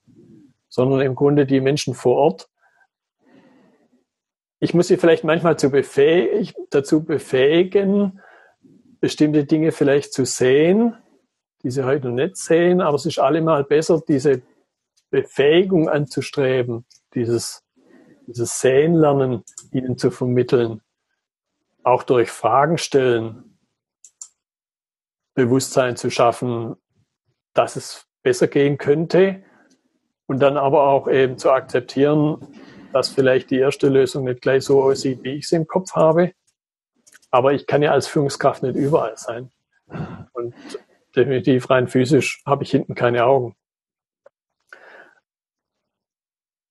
Sondern im Grunde die Menschen vor Ort. Ich muss sie vielleicht manchmal zu befähig, dazu befähigen, bestimmte Dinge vielleicht zu sehen, die sie heute noch nicht sehen, aber es ist allemal besser, diese Befähigung anzustreben, dieses, dieses Sehen ihnen zu vermitteln, auch durch Fragen stellen, Bewusstsein zu schaffen, dass es besser gehen könnte und dann aber auch eben zu akzeptieren, dass vielleicht die erste Lösung nicht gleich so aussieht, wie ich sie im Kopf habe. Aber ich kann ja als Führungskraft nicht überall sein. Und definitiv rein physisch habe ich hinten keine Augen.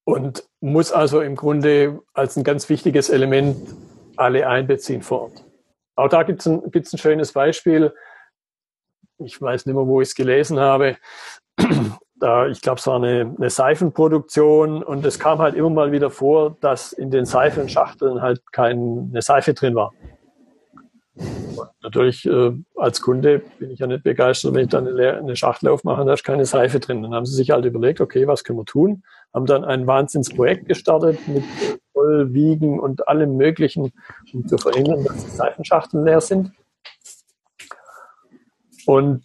Und muss also im Grunde als ein ganz wichtiges Element alle einbeziehen vor Ort. Auch da gibt es ein, gibt's ein schönes Beispiel. Ich weiß nicht mehr, wo ich es gelesen habe. Da, ich glaube, es war eine, eine Seifenproduktion und es kam halt immer mal wieder vor, dass in den Seifenschachteln halt keine Seife drin war. Natürlich, äh, als Kunde bin ich ja nicht begeistert, wenn ich dann eine, eine Schachtel aufmache und da ist keine Seife drin. Dann haben sie sich halt überlegt, okay, was können wir tun? Haben dann ein Wahnsinnsprojekt gestartet mit Vollwiegen und allem Möglichen, um zu verhindern, dass die Seifenschachteln leer sind. Und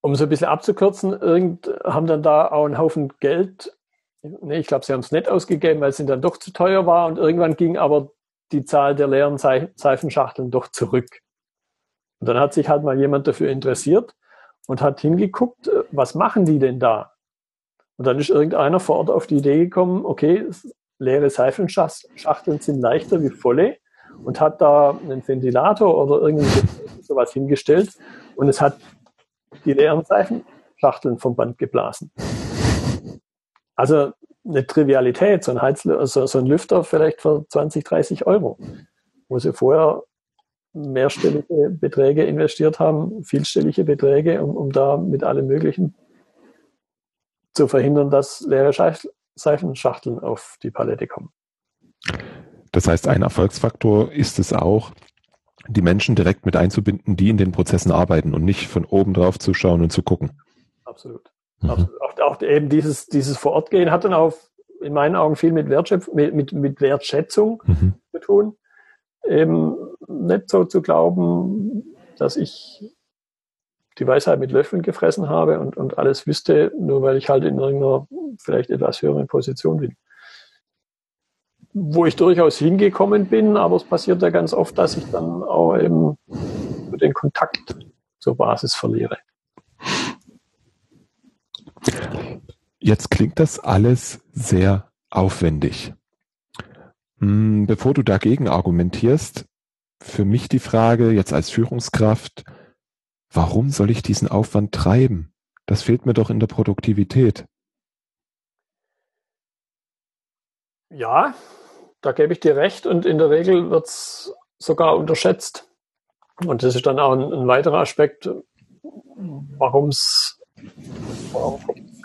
um so ein bisschen abzukürzen, irgend, haben dann da auch einen Haufen Geld, nee, ich glaube, sie haben es nicht ausgegeben, weil es ihnen dann doch zu teuer war und irgendwann ging aber die Zahl der leeren Seifenschachteln doch zurück. Und dann hat sich halt mal jemand dafür interessiert und hat hingeguckt, äh, was machen die denn da? Und dann ist irgendeiner vor Ort auf die Idee gekommen, okay, leere Seifenschachteln sind leichter wie volle. und hat da einen Ventilator oder irgendwie sowas hingestellt und es hat die leeren Seifenschachteln vom Band geblasen. Also eine Trivialität, so ein, Heiz also so ein Lüfter vielleicht für 20, 30 Euro, wo sie vorher mehrstellige Beträge investiert haben, vielstellige Beträge, um, um da mit allem Möglichen zu verhindern, dass leere Seifenschachteln auf die Palette kommen. Das heißt, ein Erfolgsfaktor ist es auch, die Menschen direkt mit einzubinden, die in den Prozessen arbeiten und nicht von oben drauf zu schauen und zu gucken. Absolut. Mhm. Auch, auch, eben dieses, dieses Vorortgehen hat dann auch in meinen Augen viel mit, Wertschöpf mit, mit, mit Wertschätzung mhm. zu tun. Eben nicht so zu glauben, dass ich die Weisheit mit Löffeln gefressen habe und, und alles wüsste, nur weil ich halt in irgendeiner vielleicht etwas höheren Position bin. Wo ich durchaus hingekommen bin, aber es passiert ja ganz oft, dass ich dann auch eben den Kontakt zur Basis verliere. Jetzt klingt das alles sehr aufwendig. Hm, bevor du dagegen argumentierst, für mich die Frage jetzt als Führungskraft, warum soll ich diesen Aufwand treiben? Das fehlt mir doch in der Produktivität. Ja, da gebe ich dir recht und in der Regel wird es sogar unterschätzt. Und das ist dann auch ein, ein weiterer Aspekt, warum es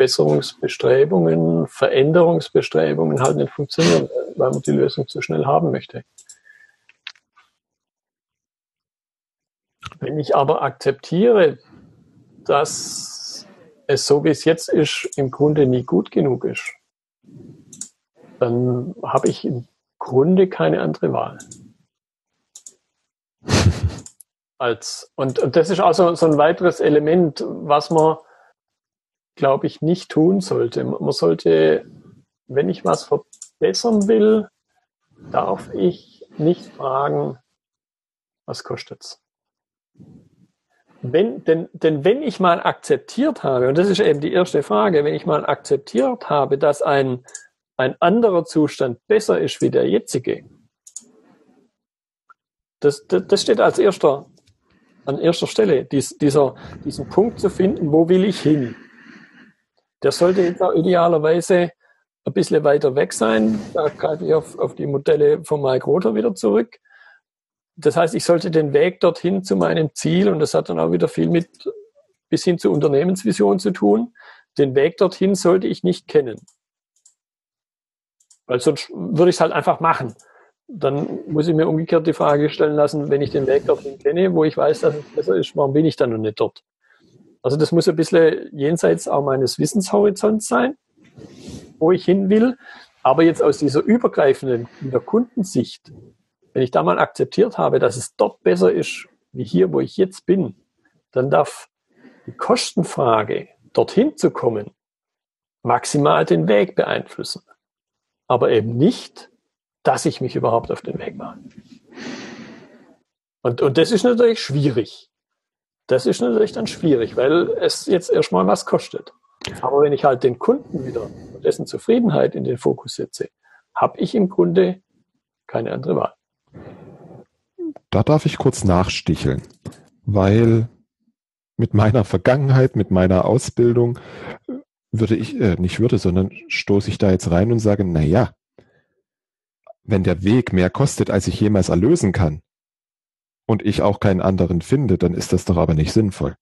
Besserungsbestrebungen, Veränderungsbestrebungen halt nicht funktionieren, weil man die Lösung zu schnell haben möchte. Wenn ich aber akzeptiere, dass es so wie es jetzt ist, im Grunde nie gut genug ist, dann habe ich im Grunde keine andere Wahl. Als, und, und das ist also so ein weiteres Element, was man, glaube ich, nicht tun sollte. Man sollte, wenn ich was verbessern will, darf ich nicht fragen, was kostet's? Wenn, denn, denn wenn ich mal akzeptiert habe, und das ist eben die erste Frage, wenn ich mal akzeptiert habe, dass ein, ein anderer Zustand besser ist wie der jetzige, das, das, das steht als erster, an erster Stelle, dies, dieser, diesen Punkt zu finden, wo will ich hin? Der sollte jetzt auch idealerweise ein bisschen weiter weg sein. Da greife ich auf, auf die Modelle von Mike Rother wieder zurück das heißt, ich sollte den Weg dorthin zu meinem Ziel, und das hat dann auch wieder viel mit bis hin zur Unternehmensvision zu tun, den Weg dorthin sollte ich nicht kennen. Weil sonst würde ich es halt einfach machen. Dann muss ich mir umgekehrt die Frage stellen lassen, wenn ich den Weg dorthin kenne, wo ich weiß, dass es besser ist, warum bin ich dann noch nicht dort? Also das muss ein bisschen jenseits auch meines Wissenshorizonts sein, wo ich hin will. Aber jetzt aus dieser übergreifenden, in der Kundensicht, wenn ich da mal akzeptiert habe, dass es dort besser ist, wie hier, wo ich jetzt bin, dann darf die Kostenfrage, dorthin zu kommen, maximal den Weg beeinflussen. Aber eben nicht, dass ich mich überhaupt auf den Weg mache. Und, und das ist natürlich schwierig. Das ist natürlich dann schwierig, weil es jetzt erstmal was kostet. Aber wenn ich halt den Kunden wieder und dessen Zufriedenheit in den Fokus setze, habe ich im Grunde keine andere Wahl. Da darf ich kurz nachsticheln, weil mit meiner Vergangenheit, mit meiner Ausbildung würde ich, äh, nicht würde, sondern stoße ich da jetzt rein und sage, na ja, wenn der Weg mehr kostet, als ich jemals erlösen kann und ich auch keinen anderen finde, dann ist das doch aber nicht sinnvoll.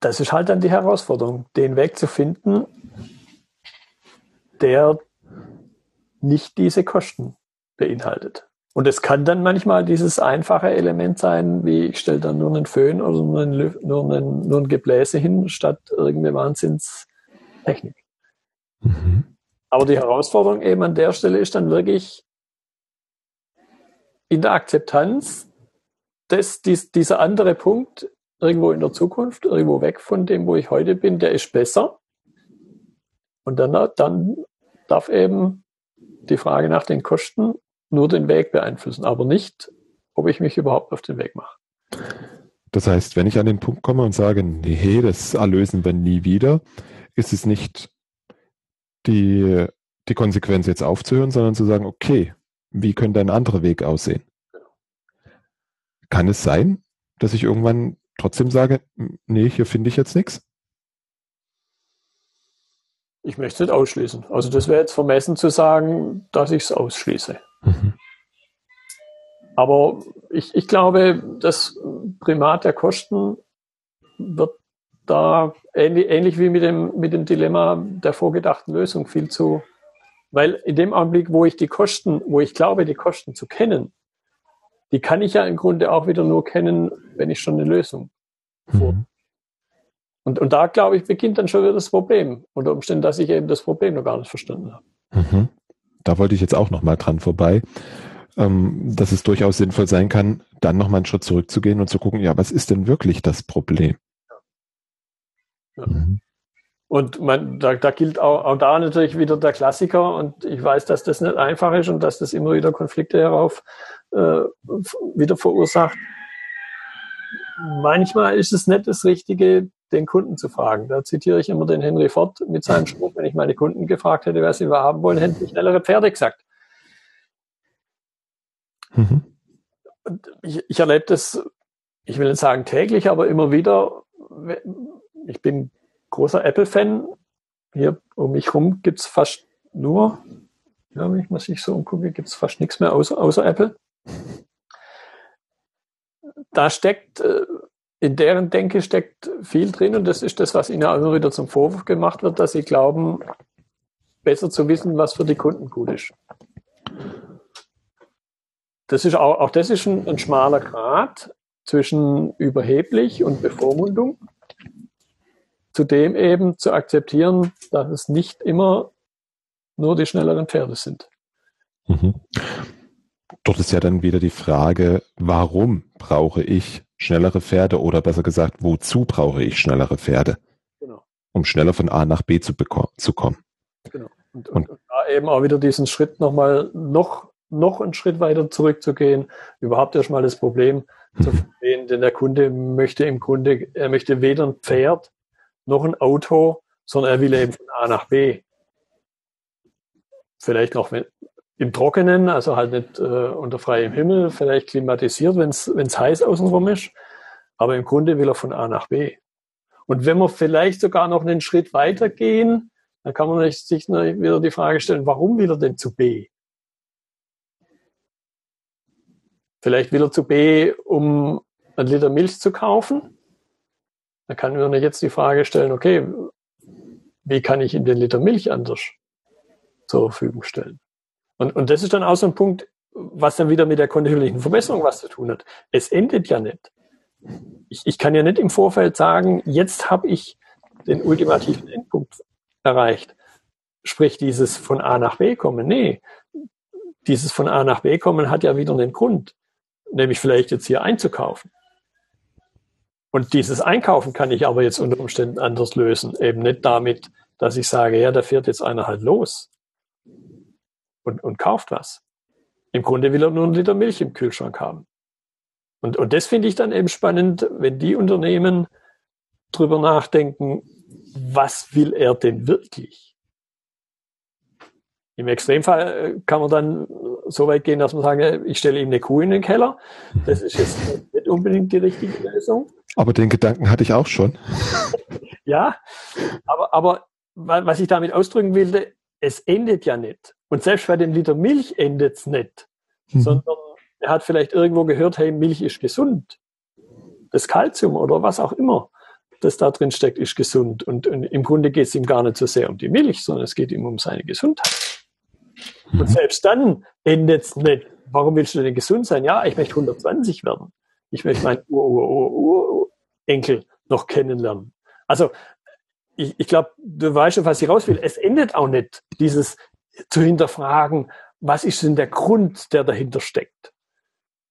Das ist halt dann die Herausforderung, den Weg zu finden, der nicht diese Kosten beinhaltet. Und es kann dann manchmal dieses einfache Element sein, wie ich stelle dann nur einen Föhn oder nur ein, nur einen, nur ein Gebläse hin, statt irgendeine Wahnsinnstechnik. Mhm. Aber die Herausforderung eben an der Stelle ist dann wirklich in der Akzeptanz, dass dies, dieser andere Punkt irgendwo in der Zukunft, irgendwo weg von dem, wo ich heute bin, der ist besser. Und dann, dann darf eben die Frage nach den Kosten nur den Weg beeinflussen, aber nicht, ob ich mich überhaupt auf den Weg mache. Das heißt, wenn ich an den Punkt komme und sage, nee, das erlösen wir nie wieder, ist es nicht die, die Konsequenz jetzt aufzuhören, sondern zu sagen, okay, wie könnte ein anderer Weg aussehen? Kann es sein, dass ich irgendwann trotzdem sage, nee, hier finde ich jetzt nichts? Ich möchte es nicht ausschließen. Also das wäre jetzt vermessen zu sagen, dass ich es ausschließe. Mhm. Aber ich, ich glaube, das Primat der Kosten wird da ähnlich, ähnlich wie mit dem, mit dem Dilemma der vorgedachten Lösung viel zu, weil in dem Augenblick, wo ich die Kosten, wo ich glaube, die Kosten zu kennen, die kann ich ja im Grunde auch wieder nur kennen, wenn ich schon eine Lösung vor, mhm. Und, und da, glaube ich, beginnt dann schon wieder das Problem. Unter Umständen, dass ich eben das Problem noch gar nicht verstanden habe. Mhm. Da wollte ich jetzt auch nochmal dran vorbei, ähm, dass es durchaus sinnvoll sein kann, dann nochmal einen Schritt zurückzugehen und zu gucken, ja, was ist denn wirklich das Problem? Ja. Mhm. Und man, da, da gilt auch, auch, da natürlich wieder der Klassiker und ich weiß, dass das nicht einfach ist und dass das immer wieder Konflikte herauf äh, wieder verursacht. Manchmal ist es nicht das Richtige, den Kunden zu fragen. Da zitiere ich immer den Henry Ford mit seinem Spruch, wenn ich meine Kunden gefragt hätte, was sie haben wollen, hätten sie schnellere Pferde gesagt. Mhm. Ich, ich erlebe das, ich will nicht sagen täglich, aber immer wieder. Ich bin großer Apple-Fan. Hier um mich herum gibt es fast nur, ja, wenn ich mal sich so umgucke, gibt es fast nichts mehr außer, außer Apple. Da steckt äh, in deren Denke steckt viel drin und das ist das, was ihnen immer wieder zum Vorwurf gemacht wird, dass sie glauben, besser zu wissen, was für die Kunden gut ist. Das ist auch, auch das ist ein, ein schmaler Grad zwischen überheblich und Bevormundung. Zudem eben zu akzeptieren, dass es nicht immer nur die schnelleren Pferde sind. Mhm. Dort ist ja dann wieder die Frage, warum brauche ich schnellere Pferde oder besser gesagt, wozu brauche ich schnellere Pferde? Genau. Um schneller von A nach B zu, zu kommen. Genau. Und, und, und, da eben auch wieder diesen Schritt nochmal noch, noch einen Schritt weiter zurückzugehen, überhaupt erstmal das Problem mhm. zu verstehen, denn der Kunde möchte im Grunde, er möchte weder ein Pferd noch ein Auto, sondern er will eben von A nach B. Vielleicht noch im Trockenen, also halt nicht äh, unter freiem Himmel, vielleicht klimatisiert, wenn es heiß außenrum ist. Aber im Grunde will er von A nach B. Und wenn wir vielleicht sogar noch einen Schritt weiter gehen, dann kann man sich wieder die Frage stellen, warum will er denn zu B? Vielleicht will er zu B, um ein Liter Milch zu kaufen. Da kann man jetzt die Frage stellen, okay, wie kann ich ihm den Liter Milch anders zur Verfügung stellen? Und, und das ist dann auch so ein Punkt, was dann wieder mit der kontinuierlichen Verbesserung was zu tun hat. Es endet ja nicht. Ich, ich kann ja nicht im Vorfeld sagen, jetzt habe ich den ultimativen Endpunkt erreicht. Sprich, dieses von A nach B kommen. Nee, dieses von A nach B kommen hat ja wieder einen Grund, nämlich vielleicht jetzt hier einzukaufen. Und dieses Einkaufen kann ich aber jetzt unter Umständen anders lösen. Eben nicht damit, dass ich sage, ja, da fährt jetzt einer halt los, und, und kauft was. Im Grunde will er nur einen Liter Milch im Kühlschrank haben. Und, und das finde ich dann eben spannend, wenn die Unternehmen drüber nachdenken, was will er denn wirklich? Im Extremfall äh, kann man dann so weit gehen, dass man sagt, ich stelle ihm eine Kuh in den Keller. Das ist jetzt nicht unbedingt die richtige Lösung. Aber den Gedanken hatte ich auch schon. ja, aber, aber was ich damit ausdrücken will, es endet ja nicht. Und selbst bei dem Liter Milch endet es nicht, mhm. sondern er hat vielleicht irgendwo gehört, hey, Milch ist gesund. Das Kalzium oder was auch immer, das da drin steckt, ist gesund. Und, und im Grunde geht es ihm gar nicht so sehr um die Milch, sondern es geht ihm um seine Gesundheit. Mhm. Und selbst dann endet es nicht. Warum willst du denn gesund sein? Ja, ich möchte 120 werden. Ich möchte meinen Ur-Ur-Ur-Enkel noch kennenlernen. Also ich, ich glaube, du weißt schon, was ich raus will. Es endet auch nicht, dieses zu hinterfragen, was ist denn der Grund, der dahinter steckt,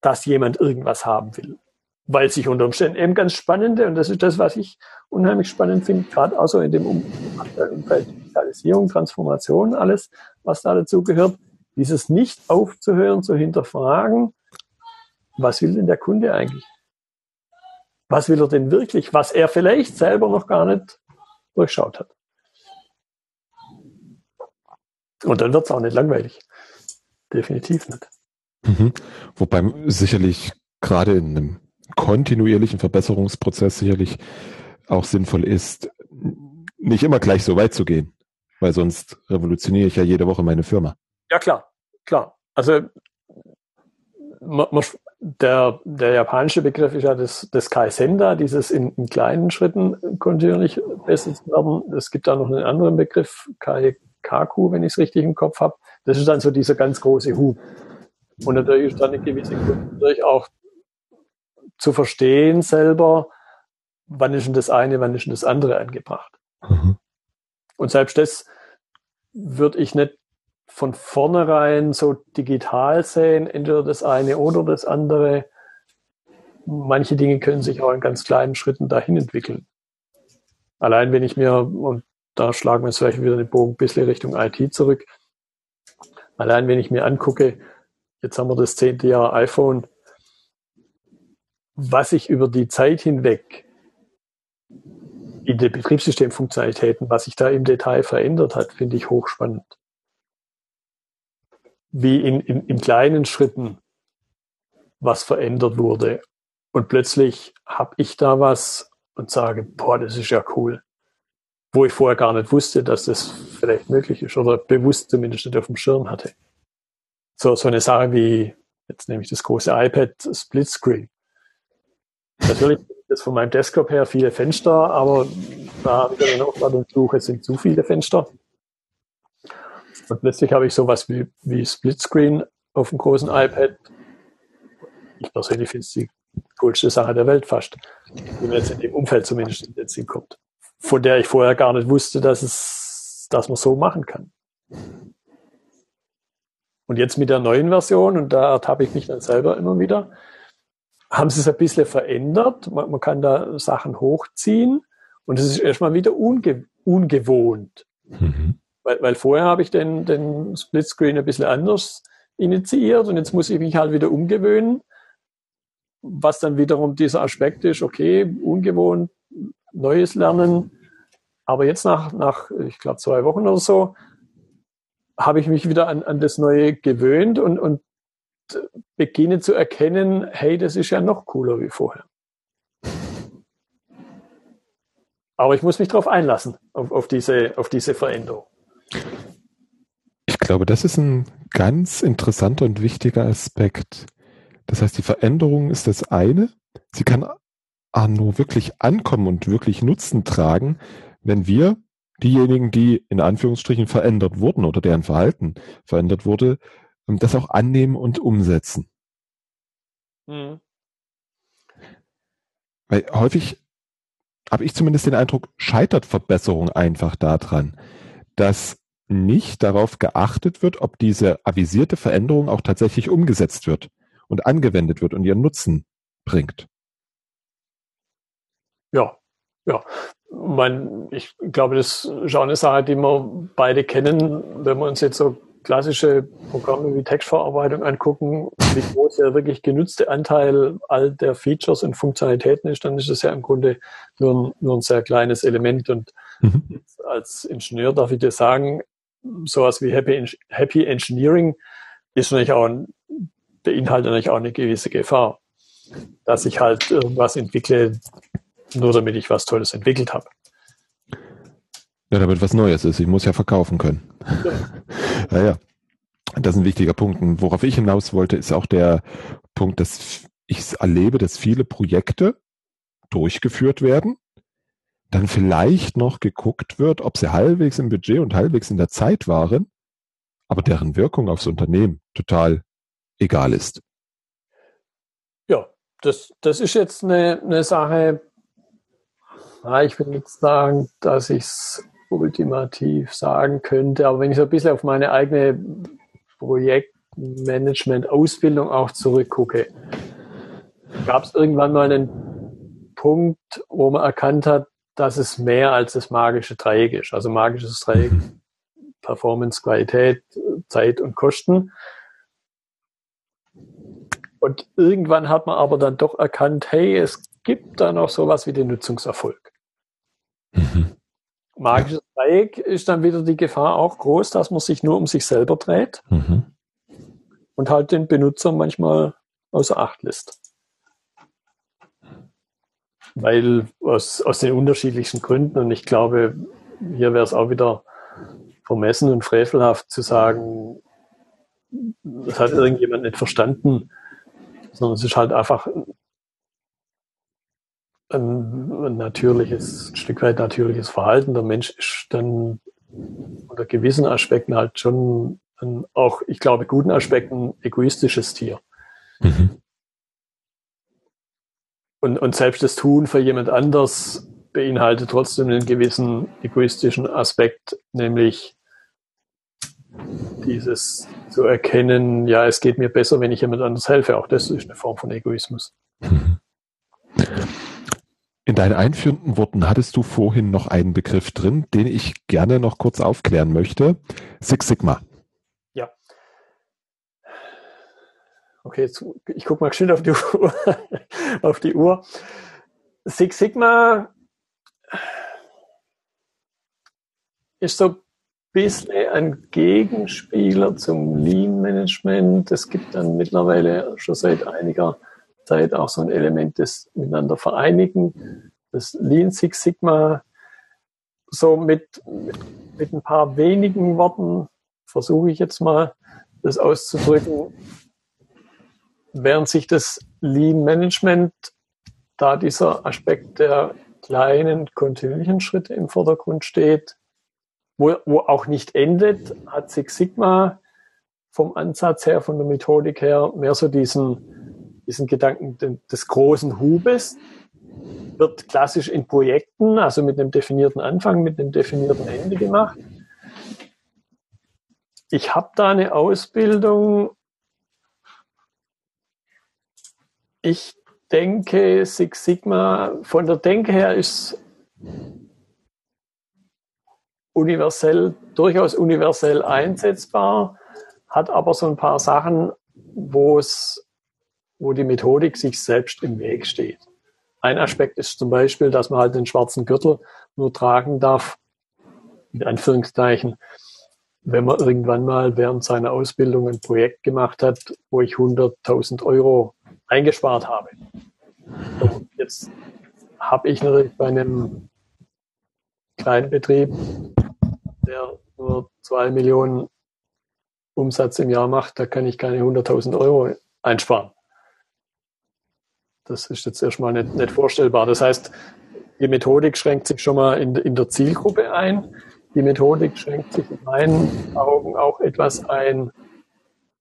dass jemand irgendwas haben will. Weil sich unter Umständen eben ganz spannende, und das ist das, was ich unheimlich spannend finde, gerade auch so in dem Umfeld Digitalisierung, Transformation, alles, was da dazu gehört, dieses nicht aufzuhören, zu hinterfragen, was will denn der Kunde eigentlich? Was will er denn wirklich, was er vielleicht selber noch gar nicht durchschaut hat. Und dann wird es auch nicht langweilig. definitiv nicht. Mhm. Wobei sicherlich gerade in einem kontinuierlichen Verbesserungsprozess sicherlich auch sinnvoll ist, nicht immer gleich so weit zu gehen, weil sonst revolutioniere ich ja jede Woche meine Firma. Ja, klar, klar. Also der, der japanische Begriff ist ja das, das Kaisenda, dieses in, in kleinen Schritten kontinuierlich besser zu werden. Es gibt da noch einen anderen Begriff, Kaikaku, wenn ich es richtig im Kopf habe. Das ist dann so dieser ganz große Hub. Und natürlich ist dann eine gewisse natürlich auch zu verstehen selber, wann ist denn das eine, wann ist denn das andere angebracht. Mhm. Und selbst das würde ich nicht von vornherein so digital sehen, entweder das eine oder das andere. Manche Dinge können sich auch in ganz kleinen Schritten dahin entwickeln. Allein wenn ich mir, und da schlagen wir jetzt vielleicht wieder den Bogen ein bisschen Richtung IT zurück, allein wenn ich mir angucke, jetzt haben wir das zehnte Jahr iPhone, was sich über die Zeit hinweg in den Betriebssystemfunktionalitäten, was sich da im Detail verändert hat, finde ich hochspannend. Wie in, in, in kleinen Schritten was verändert wurde. Und plötzlich habe ich da was und sage, boah, das ist ja cool. Wo ich vorher gar nicht wusste, dass das vielleicht möglich ist oder bewusst zumindest nicht auf dem Schirm hatte. So, so eine Sache wie, jetzt nehme ich das große iPad Splitscreen. Natürlich das von meinem Desktop her viele Fenster, aber da habe ich dann auch gerade Suche, es sind zu viele Fenster. Und plötzlich habe ich sowas wie, wie Splitscreen auf dem großen iPad. Ich persönlich finde es die coolste Sache der Welt fast, die mir jetzt in dem Umfeld zumindest in den Sinn kommt. Von der ich vorher gar nicht wusste, dass es, dass man so machen kann. Und jetzt mit der neuen Version, und da ertappe ich mich dann selber immer wieder, haben sie es ein bisschen verändert. Man, man kann da Sachen hochziehen und es ist erstmal wieder unge ungewohnt. Mhm. Weil, weil vorher habe ich den, den Splitscreen ein bisschen anders initiiert und jetzt muss ich mich halt wieder umgewöhnen, was dann wiederum dieser Aspekt ist, okay, ungewohnt, neues Lernen. Aber jetzt nach, nach ich glaube, zwei Wochen oder so, habe ich mich wieder an, an das Neue gewöhnt und, und beginne zu erkennen, hey, das ist ja noch cooler wie vorher. Aber ich muss mich darauf einlassen, auf, auf, diese, auf diese Veränderung. Ich glaube, das ist ein ganz interessanter und wichtiger Aspekt. Das heißt, die Veränderung ist das eine. Sie kann nur wirklich ankommen und wirklich Nutzen tragen, wenn wir diejenigen, die in Anführungsstrichen verändert wurden oder deren Verhalten verändert wurde, das auch annehmen und umsetzen. Mhm. Weil häufig habe ich zumindest den Eindruck, scheitert Verbesserung einfach daran, dass nicht darauf geachtet wird, ob diese avisierte Veränderung auch tatsächlich umgesetzt wird und angewendet wird und ihren Nutzen bringt. Ja, ja. Man, ich glaube, das ist eine Sache, die wir beide kennen, wenn wir uns jetzt so klassische Programme wie Textverarbeitung angucken, wie groß der wirklich genutzte Anteil all der Features und Funktionalitäten ist, dann ist das ja im Grunde nur ein, nur ein sehr kleines Element. Und mhm. Als Ingenieur darf ich dir sagen, sowas wie Happy, Happy Engineering ist natürlich auch ein, beinhaltet natürlich auch eine gewisse Gefahr, dass ich halt irgendwas entwickle, nur damit ich was Tolles entwickelt habe. Ja, damit was Neues ist. Ich muss ja verkaufen können. Ja. ja, ja. Das ist ein wichtiger Punkt. Und worauf ich hinaus wollte, ist auch der Punkt, dass ich erlebe, dass viele Projekte durchgeführt werden, dann vielleicht noch geguckt wird, ob sie halbwegs im Budget und halbwegs in der Zeit waren, aber deren Wirkung aufs Unternehmen total egal ist. Ja, das, das ist jetzt eine, eine Sache, ich will nicht sagen, dass ich es ultimativ sagen könnte. Aber wenn ich so ein bisschen auf meine eigene Projektmanagement-Ausbildung auch zurückgucke, gab es irgendwann mal einen Punkt, wo man erkannt hat, dass es mehr als das magische Dreieck ist. Also magisches Dreieck, Performance, Qualität, Zeit und Kosten. Und irgendwann hat man aber dann doch erkannt, hey, es gibt da noch sowas wie den Nutzungserfolg. Mhm magisches Dreieck ist dann wieder die Gefahr auch groß, dass man sich nur um sich selber dreht. Mhm. und halt den Benutzer manchmal außer Acht lässt. Weil aus, aus den unterschiedlichsten Gründen, und ich glaube, hier wäre es auch wieder vermessen und frevelhaft zu sagen, das hat irgendjemand nicht verstanden, sondern es ist halt einfach ein, natürliches, ein Stück weit natürliches Verhalten. Der Mensch ist dann unter gewissen Aspekten halt schon ein, auch, ich glaube, guten Aspekten egoistisches Tier. Mhm. Und, und selbst das Tun für jemand anders beinhaltet trotzdem einen gewissen egoistischen Aspekt, nämlich dieses zu erkennen, ja, es geht mir besser, wenn ich jemand anders helfe. Auch das ist eine Form von Egoismus. In deinen einführenden Worten hattest du vorhin noch einen Begriff drin, den ich gerne noch kurz aufklären möchte. Six Sigma. Ja. Okay, jetzt, ich gucke mal schnell auf die Uhr. auf die Uhr. Six Sigma ist so bisschen ein Gegenspieler zum Lean Management. Es gibt dann mittlerweile schon seit einiger Zeit auch so ein Element des miteinander vereinigen. Das Lean Six Sigma so mit, mit ein paar wenigen Worten versuche ich jetzt mal das auszudrücken. Während sich das Lean Management, da dieser Aspekt der kleinen kontinuierlichen Schritte im Vordergrund steht, wo, wo auch nicht endet, hat Six Sigma vom Ansatz her, von der Methodik her, mehr so diesen, diesen Gedanken des großen Hubes, wird klassisch in Projekten, also mit einem definierten Anfang, mit einem definierten Ende gemacht. Ich habe da eine Ausbildung. Ich denke, Six Sigma von der Denke her ist universell, durchaus universell einsetzbar, hat aber so ein paar Sachen, wo es, wo die Methodik sich selbst im Weg steht. Ein Aspekt ist zum Beispiel, dass man halt den schwarzen Gürtel nur tragen darf, in Anführungszeichen, wenn man irgendwann mal während seiner Ausbildung ein Projekt gemacht hat, wo ich 100.000 Euro eingespart habe. So, jetzt habe ich natürlich bei einem kleinen Betrieb der nur zwei Millionen Umsatz im Jahr macht, da kann ich keine 100.000 Euro einsparen. Das ist jetzt erstmal nicht, nicht vorstellbar. Das heißt, die Methodik schränkt sich schon mal in, in der Zielgruppe ein. Die Methodik schränkt sich in meinen Augen auch etwas ein,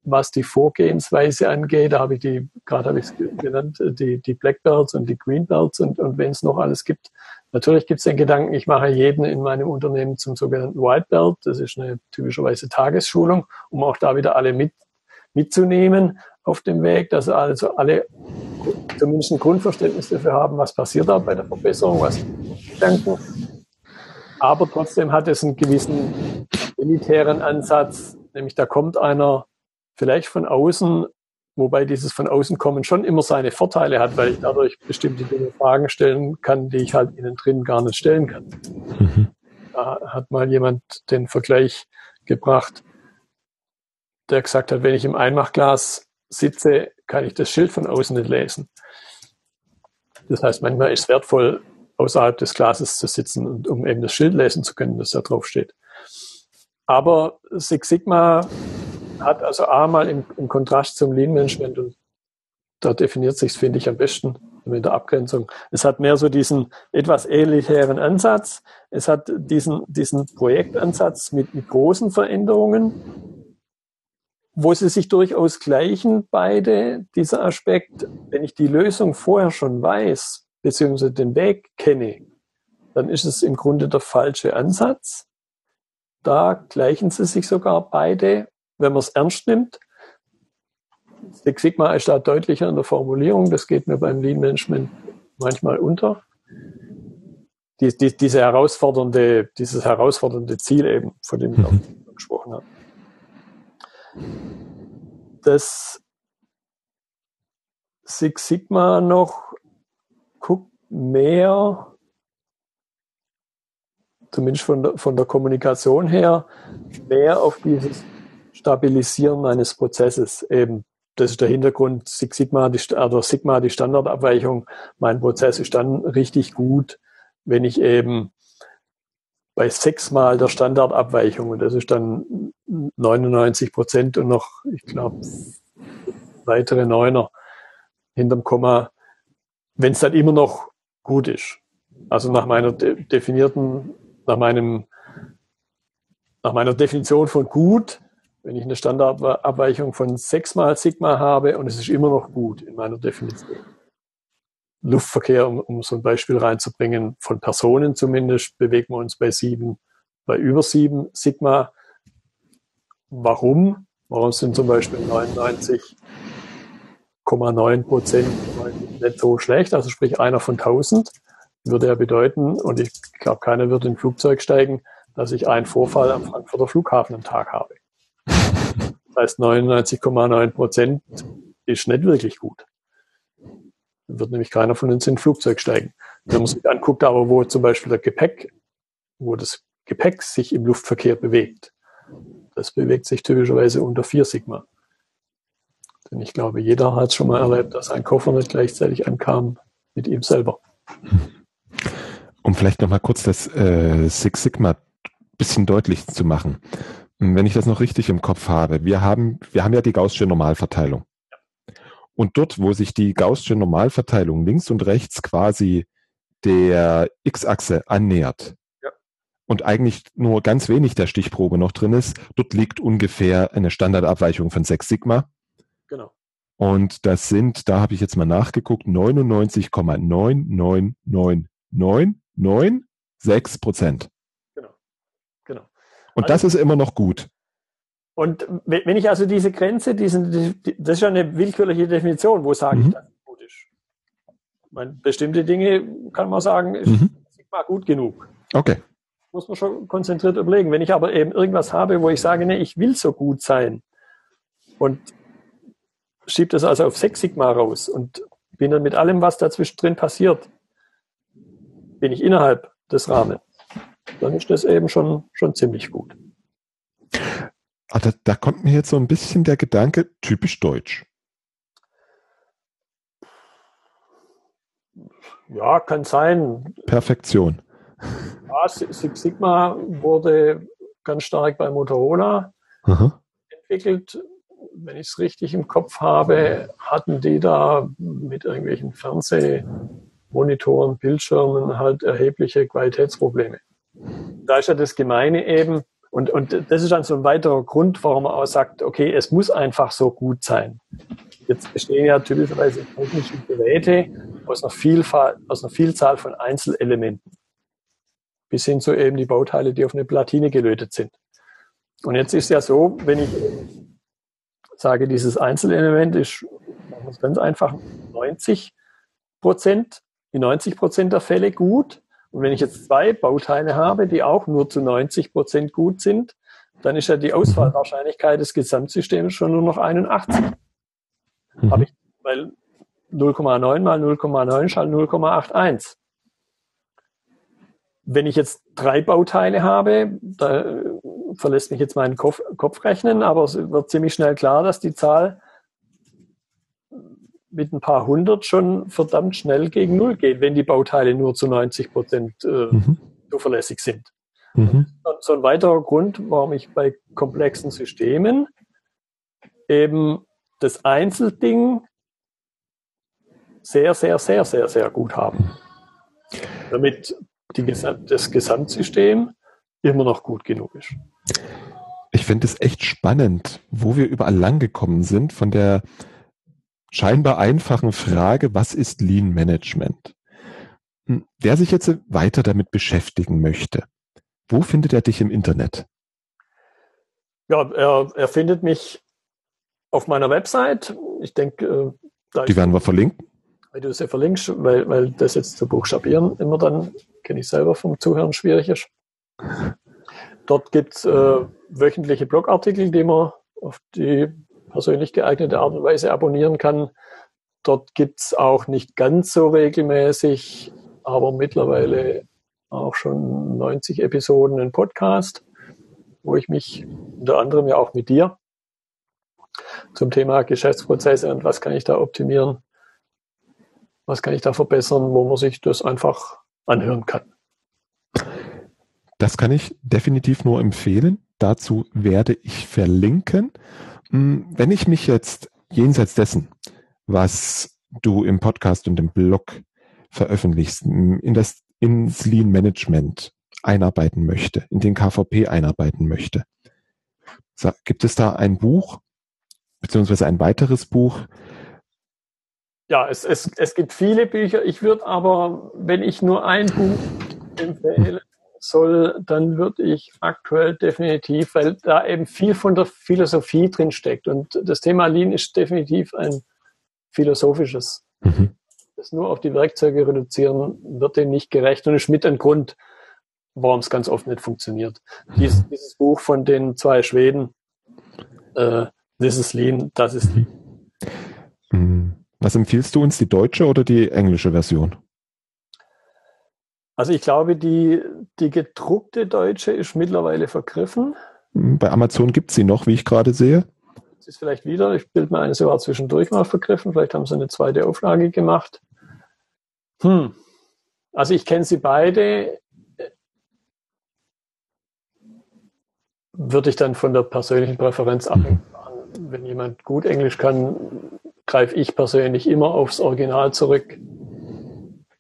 was die Vorgehensweise angeht. Da habe ich die, gerade habe ich es genannt, die, die Black Belts und die Green Belts und, und wenn es noch alles gibt, Natürlich gibt es den Gedanken, ich mache jeden in meinem Unternehmen zum sogenannten White Belt. Das ist eine typischerweise Tagesschulung, um auch da wieder alle mit, mitzunehmen auf dem Weg, dass also alle zumindest ein Grundverständnis dafür haben, was passiert da bei der Verbesserung, was Gedanken. Aber trotzdem hat es einen gewissen elitären Ansatz, nämlich da kommt einer vielleicht von außen Wobei dieses von außen kommen schon immer seine Vorteile hat, weil ich dadurch bestimmte Dinge Fragen stellen kann, die ich halt innen drin gar nicht stellen kann. Mhm. Da hat mal jemand den Vergleich gebracht, der gesagt hat, wenn ich im Einmachglas sitze, kann ich das Schild von außen nicht lesen. Das heißt, manchmal ist es wertvoll, außerhalb des Glases zu sitzen und um eben das Schild lesen zu können, das da drauf steht. Aber Six Sigma hat also A mal im, im Kontrast zum Lean Management und da definiert sich finde ich, am besten mit der Abgrenzung. Es hat mehr so diesen etwas elitären Ansatz. Es hat diesen, diesen Projektansatz mit, mit großen Veränderungen, wo sie sich durchaus gleichen, beide, dieser Aspekt. Wenn ich die Lösung vorher schon weiß, beziehungsweise den Weg kenne, dann ist es im Grunde der falsche Ansatz. Da gleichen sie sich sogar beide wenn man es ernst nimmt. Six Sigma ist da deutlicher in der Formulierung. Das geht mir beim Lean Management manchmal unter. Die, die, diese herausfordernde, dieses herausfordernde Ziel eben, von dem ich mhm. gesprochen habe. Das Six Sigma noch guckt mehr, zumindest von der, von der Kommunikation her, mehr auf dieses Stabilisieren meines Prozesses eben. Das ist der Hintergrund Six Sigma, die, also Sigma, die Standardabweichung. Mein Prozess ist dann richtig gut, wenn ich eben bei sechsmal der Standardabweichung, und das ist dann 99 Prozent und noch, ich glaube, weitere Neuner hinterm Komma, wenn es dann immer noch gut ist. Also nach meiner de definierten, nach meinem, nach meiner Definition von gut, wenn ich eine Standardabweichung von sechsmal Sigma habe und es ist immer noch gut in meiner Definition. Luftverkehr, um, um so ein Beispiel reinzubringen, von Personen zumindest, bewegen wir uns bei sieben, bei über sieben Sigma. Warum? Warum sind zum Beispiel 99,9 Prozent nicht so schlecht? Also sprich einer von 1000 würde ja bedeuten, und ich glaube, keiner wird in ein Flugzeug steigen, dass ich einen Vorfall am Frankfurter Flughafen am Tag habe. Das heißt, 99,9 Prozent ist nicht wirklich gut wird nämlich keiner von uns in ein Flugzeug steigen. Wenn man sich anguckt, aber wo zum Beispiel der Gepäck, wo das Gepäck sich im Luftverkehr bewegt, das bewegt sich typischerweise unter 4 Sigma. Denn ich glaube, jeder hat schon mal erlebt, dass ein Koffer nicht gleichzeitig ankam mit ihm selber. Um vielleicht nochmal kurz das äh, Six Sigma bisschen deutlich zu machen. Wenn ich das noch richtig im Kopf habe, wir haben, wir haben ja die Gaußsche Normalverteilung. Und dort, wo sich die Gaußsche Normalverteilung links und rechts quasi der X-Achse annähert ja. und eigentlich nur ganz wenig der Stichprobe noch drin ist, dort liegt ungefähr eine Standardabweichung von 6 Sigma. Genau. Und das sind, da habe ich jetzt mal nachgeguckt, 99,9999996 Prozent. Und das ist immer noch gut. Und wenn ich also diese Grenze, diesen, das ist ja eine willkürliche Definition, wo sage mhm. ich, das gut ist. meine, bestimmte Dinge kann man sagen, ist mhm. Sigma gut genug. Okay. Muss man schon konzentriert überlegen. Wenn ich aber eben irgendwas habe, wo ich sage, nee, ich will so gut sein und schiebe das also auf 6 Sigma raus und bin dann mit allem, was dazwischen drin passiert, bin ich innerhalb des Rahmens, dann ist das eben schon, schon ziemlich gut. Ah, da, da kommt mir jetzt so ein bisschen der Gedanke, typisch deutsch. Ja, kann sein. Perfektion. Ja, Six Sigma wurde ganz stark bei Motorola Aha. entwickelt. Wenn ich es richtig im Kopf habe, hatten die da mit irgendwelchen Fernsehmonitoren, Bildschirmen halt erhebliche Qualitätsprobleme. Da ist ja das Gemeine eben, und, und das ist dann so ein weiterer Grund, warum man auch sagt, okay, es muss einfach so gut sein. Jetzt bestehen ja typischerweise technische Geräte aus einer, Vielfalt, aus einer Vielzahl von Einzelelementen. Bis hin zu eben die Bauteile, die auf eine Platine gelötet sind. Und jetzt ist ja so, wenn ich sage, dieses Einzelelement ist ganz einfach 90 Prozent, in 90 Prozent der Fälle gut und wenn ich jetzt zwei Bauteile habe, die auch nur zu 90 Prozent gut sind, dann ist ja die Ausfallwahrscheinlichkeit des Gesamtsystems schon nur noch 81. Mhm. Habe ich, weil 0,9 mal 0,9 ist halt 0,81. Wenn ich jetzt drei Bauteile habe, da verlässt mich jetzt meinen Kopf, Kopf rechnen, aber es wird ziemlich schnell klar, dass die Zahl mit ein paar hundert schon verdammt schnell gegen Null geht, wenn die Bauteile nur zu 90 Prozent äh, mhm. zuverlässig sind. Mhm. So ein weiterer Grund, warum ich bei komplexen Systemen eben das Einzelding sehr, sehr, sehr, sehr, sehr gut haben. Damit die, das Gesamtsystem immer noch gut genug ist. Ich finde es echt spannend, wo wir überall langgekommen sind von der scheinbar einfachen Frage, was ist Lean Management? Hm, wer sich jetzt weiter damit beschäftigen möchte, wo findet er dich im Internet? Ja, er, er findet mich auf meiner Website. Ich denke, äh, die werden wir verlinken. Weil du es ja verlinkst, weil, weil das jetzt zu buchstabieren immer dann, kenne ich selber vom Zuhören, schwierig ist. Dort gibt es äh, wöchentliche Blogartikel, die man auf die persönlich geeignete Art und Weise abonnieren kann. Dort gibt es auch nicht ganz so regelmäßig, aber mittlerweile auch schon 90 Episoden einen Podcast, wo ich mich unter anderem ja auch mit dir zum Thema Geschäftsprozesse und was kann ich da optimieren, was kann ich da verbessern, wo man sich das einfach anhören kann. Das kann ich definitiv nur empfehlen. Dazu werde ich verlinken. Hm, wenn ich mich jetzt jenseits dessen, was du im Podcast und im Blog veröffentlichst, in das ins Lean Management einarbeiten möchte, in den KVP einarbeiten möchte, gibt es da ein Buch, beziehungsweise ein weiteres Buch? Ja, es, es, es gibt viele Bücher. Ich würde aber, wenn ich nur ein Buch empfehlen soll, dann würde ich aktuell definitiv, weil da eben viel von der Philosophie drin steckt. Und das Thema Lean ist definitiv ein philosophisches. Mhm. Das nur auf die Werkzeuge reduzieren, wird dem nicht gerecht und ist mit ein Grund, warum es ganz oft nicht funktioniert. Dies, mhm. dieses Buch von den zwei Schweden, äh, This is Lean, das ist Lean. Mhm. Was empfiehlst du uns, die deutsche oder die englische Version? Also ich glaube, die, die gedruckte deutsche ist mittlerweile vergriffen. Bei Amazon gibt es sie noch, wie ich gerade sehe. Das ist vielleicht wieder, ich bilde mir eine, sie war zwischendurch mal vergriffen, vielleicht haben sie eine zweite Auflage gemacht. Hm. Also ich kenne sie beide. Würde ich dann von der persönlichen Präferenz abhängen. Mhm. Wenn jemand gut Englisch kann, greife ich persönlich immer aufs Original zurück.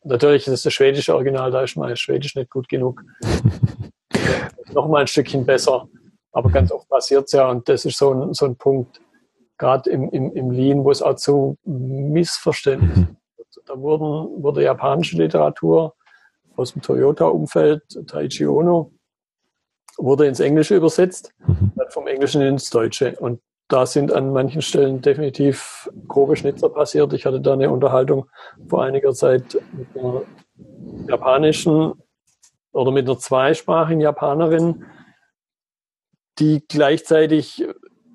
Natürlich ist es das schwedische Original, da ist mein Schwedisch nicht gut genug. Noch mal ein Stückchen besser. Aber ganz oft passiert es ja, und das ist so ein, so ein Punkt, gerade im, im, im Lean, wo es auch zu Missverständnissen mhm. Da wurden, wurde japanische Literatur aus dem Toyota-Umfeld, Taichi Ono, wurde ins Englische übersetzt, mhm. dann vom Englischen ins Deutsche. Und da sind an manchen Stellen definitiv grobe Schnitzer passiert. Ich hatte da eine Unterhaltung vor einiger Zeit mit einer japanischen oder mit einer zweisprachigen Japanerin, die gleichzeitig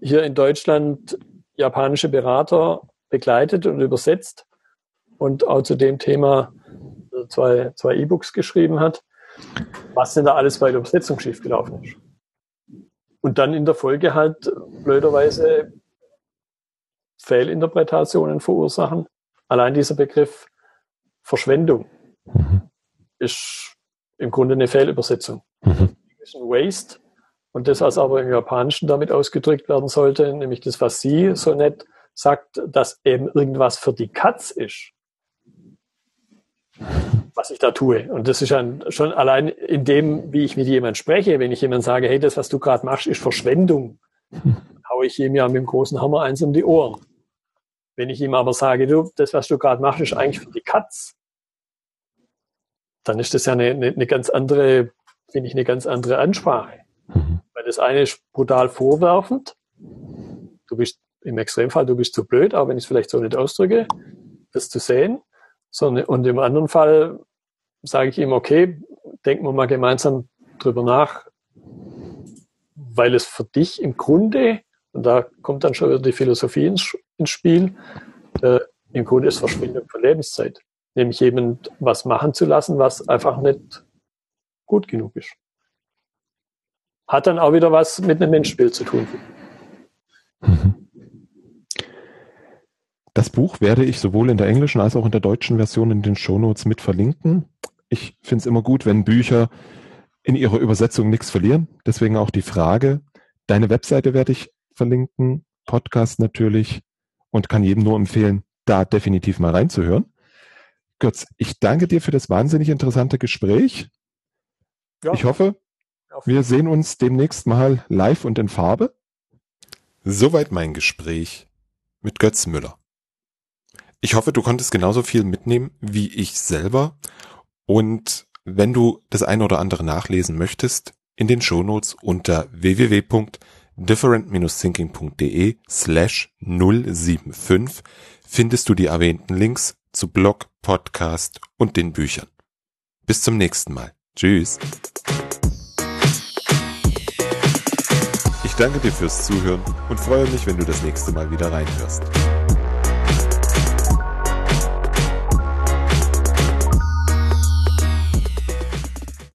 hier in Deutschland japanische Berater begleitet und übersetzt und auch zu dem Thema zwei, zwei E-Books geschrieben hat, was denn da alles bei der Übersetzung schiefgelaufen ist. Und dann in der Folge halt blöderweise Fehlinterpretationen verursachen. Allein dieser Begriff Verschwendung mhm. ist im Grunde eine Fehlübersetzung. Mhm. Waste und das, was aber im Japanischen damit ausgedrückt werden sollte, nämlich das, was sie so nett sagt, dass eben irgendwas für die Katz ist, was ich da tue. Und das ist dann schon allein in dem, wie ich mit jemandem spreche, wenn ich jemand sage, hey, das, was du gerade machst, ist Verschwendung, haue ich ihm ja mit dem großen Hammer eins um die Ohren. Wenn ich ihm aber sage, du, das, was du gerade machst, ist eigentlich für die Katz, dann ist das ja eine, eine, eine ganz andere, finde ich, eine ganz andere Ansprache. Mhm. Weil das eine ist brutal vorwerfend. Du bist im Extremfall, du bist zu blöd, auch wenn ich es vielleicht so nicht ausdrücke, das zu sehen. Sondern, und im anderen Fall sage ich ihm, okay, denken wir mal gemeinsam drüber nach, weil es für dich im Grunde, und da kommt dann schon wieder die Philosophie ins, ins Spiel, äh, im Grunde ist Verschwendung von Lebenszeit. Nämlich jemand was machen zu lassen, was einfach nicht gut genug ist. Hat dann auch wieder was mit einem Menschenbild zu tun. Mhm. Das Buch werde ich sowohl in der englischen als auch in der deutschen Version in den Shownotes mit verlinken. Ich finde es immer gut, wenn Bücher in ihrer Übersetzung nichts verlieren. Deswegen auch die Frage. Deine Webseite werde ich verlinken, Podcast natürlich und kann jedem nur empfehlen, da definitiv mal reinzuhören. Götz, ich danke dir für das wahnsinnig interessante Gespräch. Ja. Ich hoffe, wir sehen uns demnächst mal live und in Farbe. Soweit mein Gespräch mit Götz Müller. Ich hoffe, du konntest genauso viel mitnehmen wie ich selber. Und wenn du das eine oder andere nachlesen möchtest, in den Shownotes unter www.different-thinking.de slash 075 findest du die erwähnten Links zu Blog, Podcast und den Büchern. Bis zum nächsten Mal. Tschüss. Ich danke dir fürs Zuhören und freue mich, wenn du das nächste Mal wieder reinhörst.